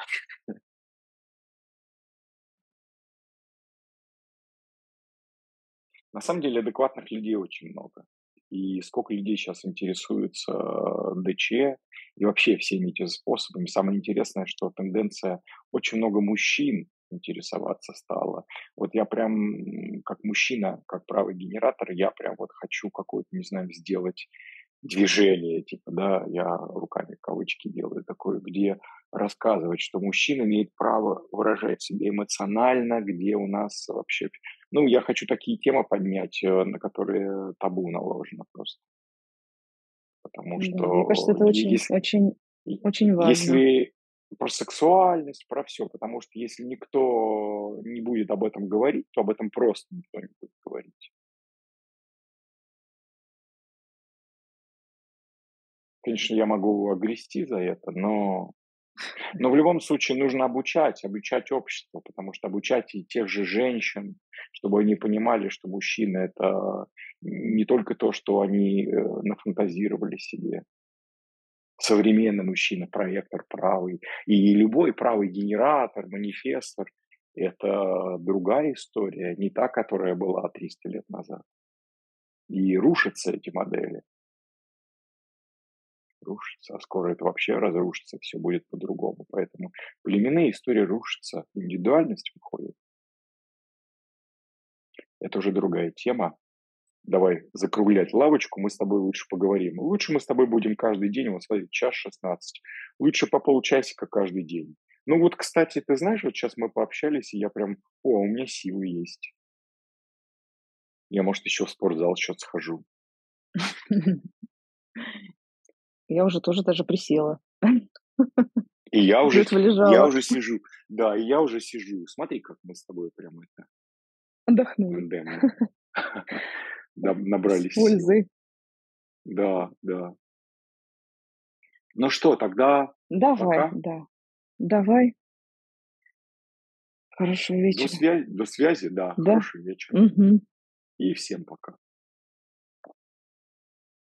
На самом деле адекватных людей очень много. И сколько людей сейчас интересуется э, ДЧ и вообще всеми этими способами. Самое интересное, что тенденция очень много мужчин интересоваться стало. Вот я прям как мужчина, как правый генератор, я прям вот хочу какое-то, не знаю, сделать движение, типа, да, я руками кавычки делаю такое, где рассказывать, что мужчина имеет право выражать себя эмоционально, где у нас вообще... Ну, я хочу такие темы поднять, э, на которые табу наложено просто. Потому Да, что мне кажется, это очень, если, очень, очень важно. если про сексуальность, про все, потому что если никто не будет об этом говорить, то об этом просто никто не будет говорить. Конечно, я могу огрести за это, но но в любом случае нужно обучать, обучать общество, потому что обучать и тех же женщин, чтобы они понимали, что мужчины– это не только то, что они э, нафантазировали себе. Современный мужчина, проектор правый, и любой правый генератор, манифестор– это другая история, не та, которая была 300 лет назад. И рушатся эти модели рушится, а скоро это вообще разрушится, все будет по-другому. Поэтому племенные истории рушатся, индивидуальность выходит. Это уже другая тема. Давай закруглять лавочку, мы с тобой лучше поговорим. Лучше мы с тобой будем каждый день, вот смотри, час 16. Лучше по полчасика каждый день. Ну вот, кстати, ты знаешь, вот сейчас мы пообщались, и я прям, о, у меня силы есть. Я, может, еще в спортзал сейчас схожу. *laughs* Я уже тоже даже присела. И я *laughs* уже, я уже сижу. Да, и я уже сижу. Смотри, как мы с тобой прям это Отдохнули. *laughs* тандемно да, набрали С сил. пользой. Да, да. Ну что, тогда Давай, пока. да. Давай. Хорошего До вечера. связи, до связи, да. Да. Хорошего вечера. Мгм. И всем пока.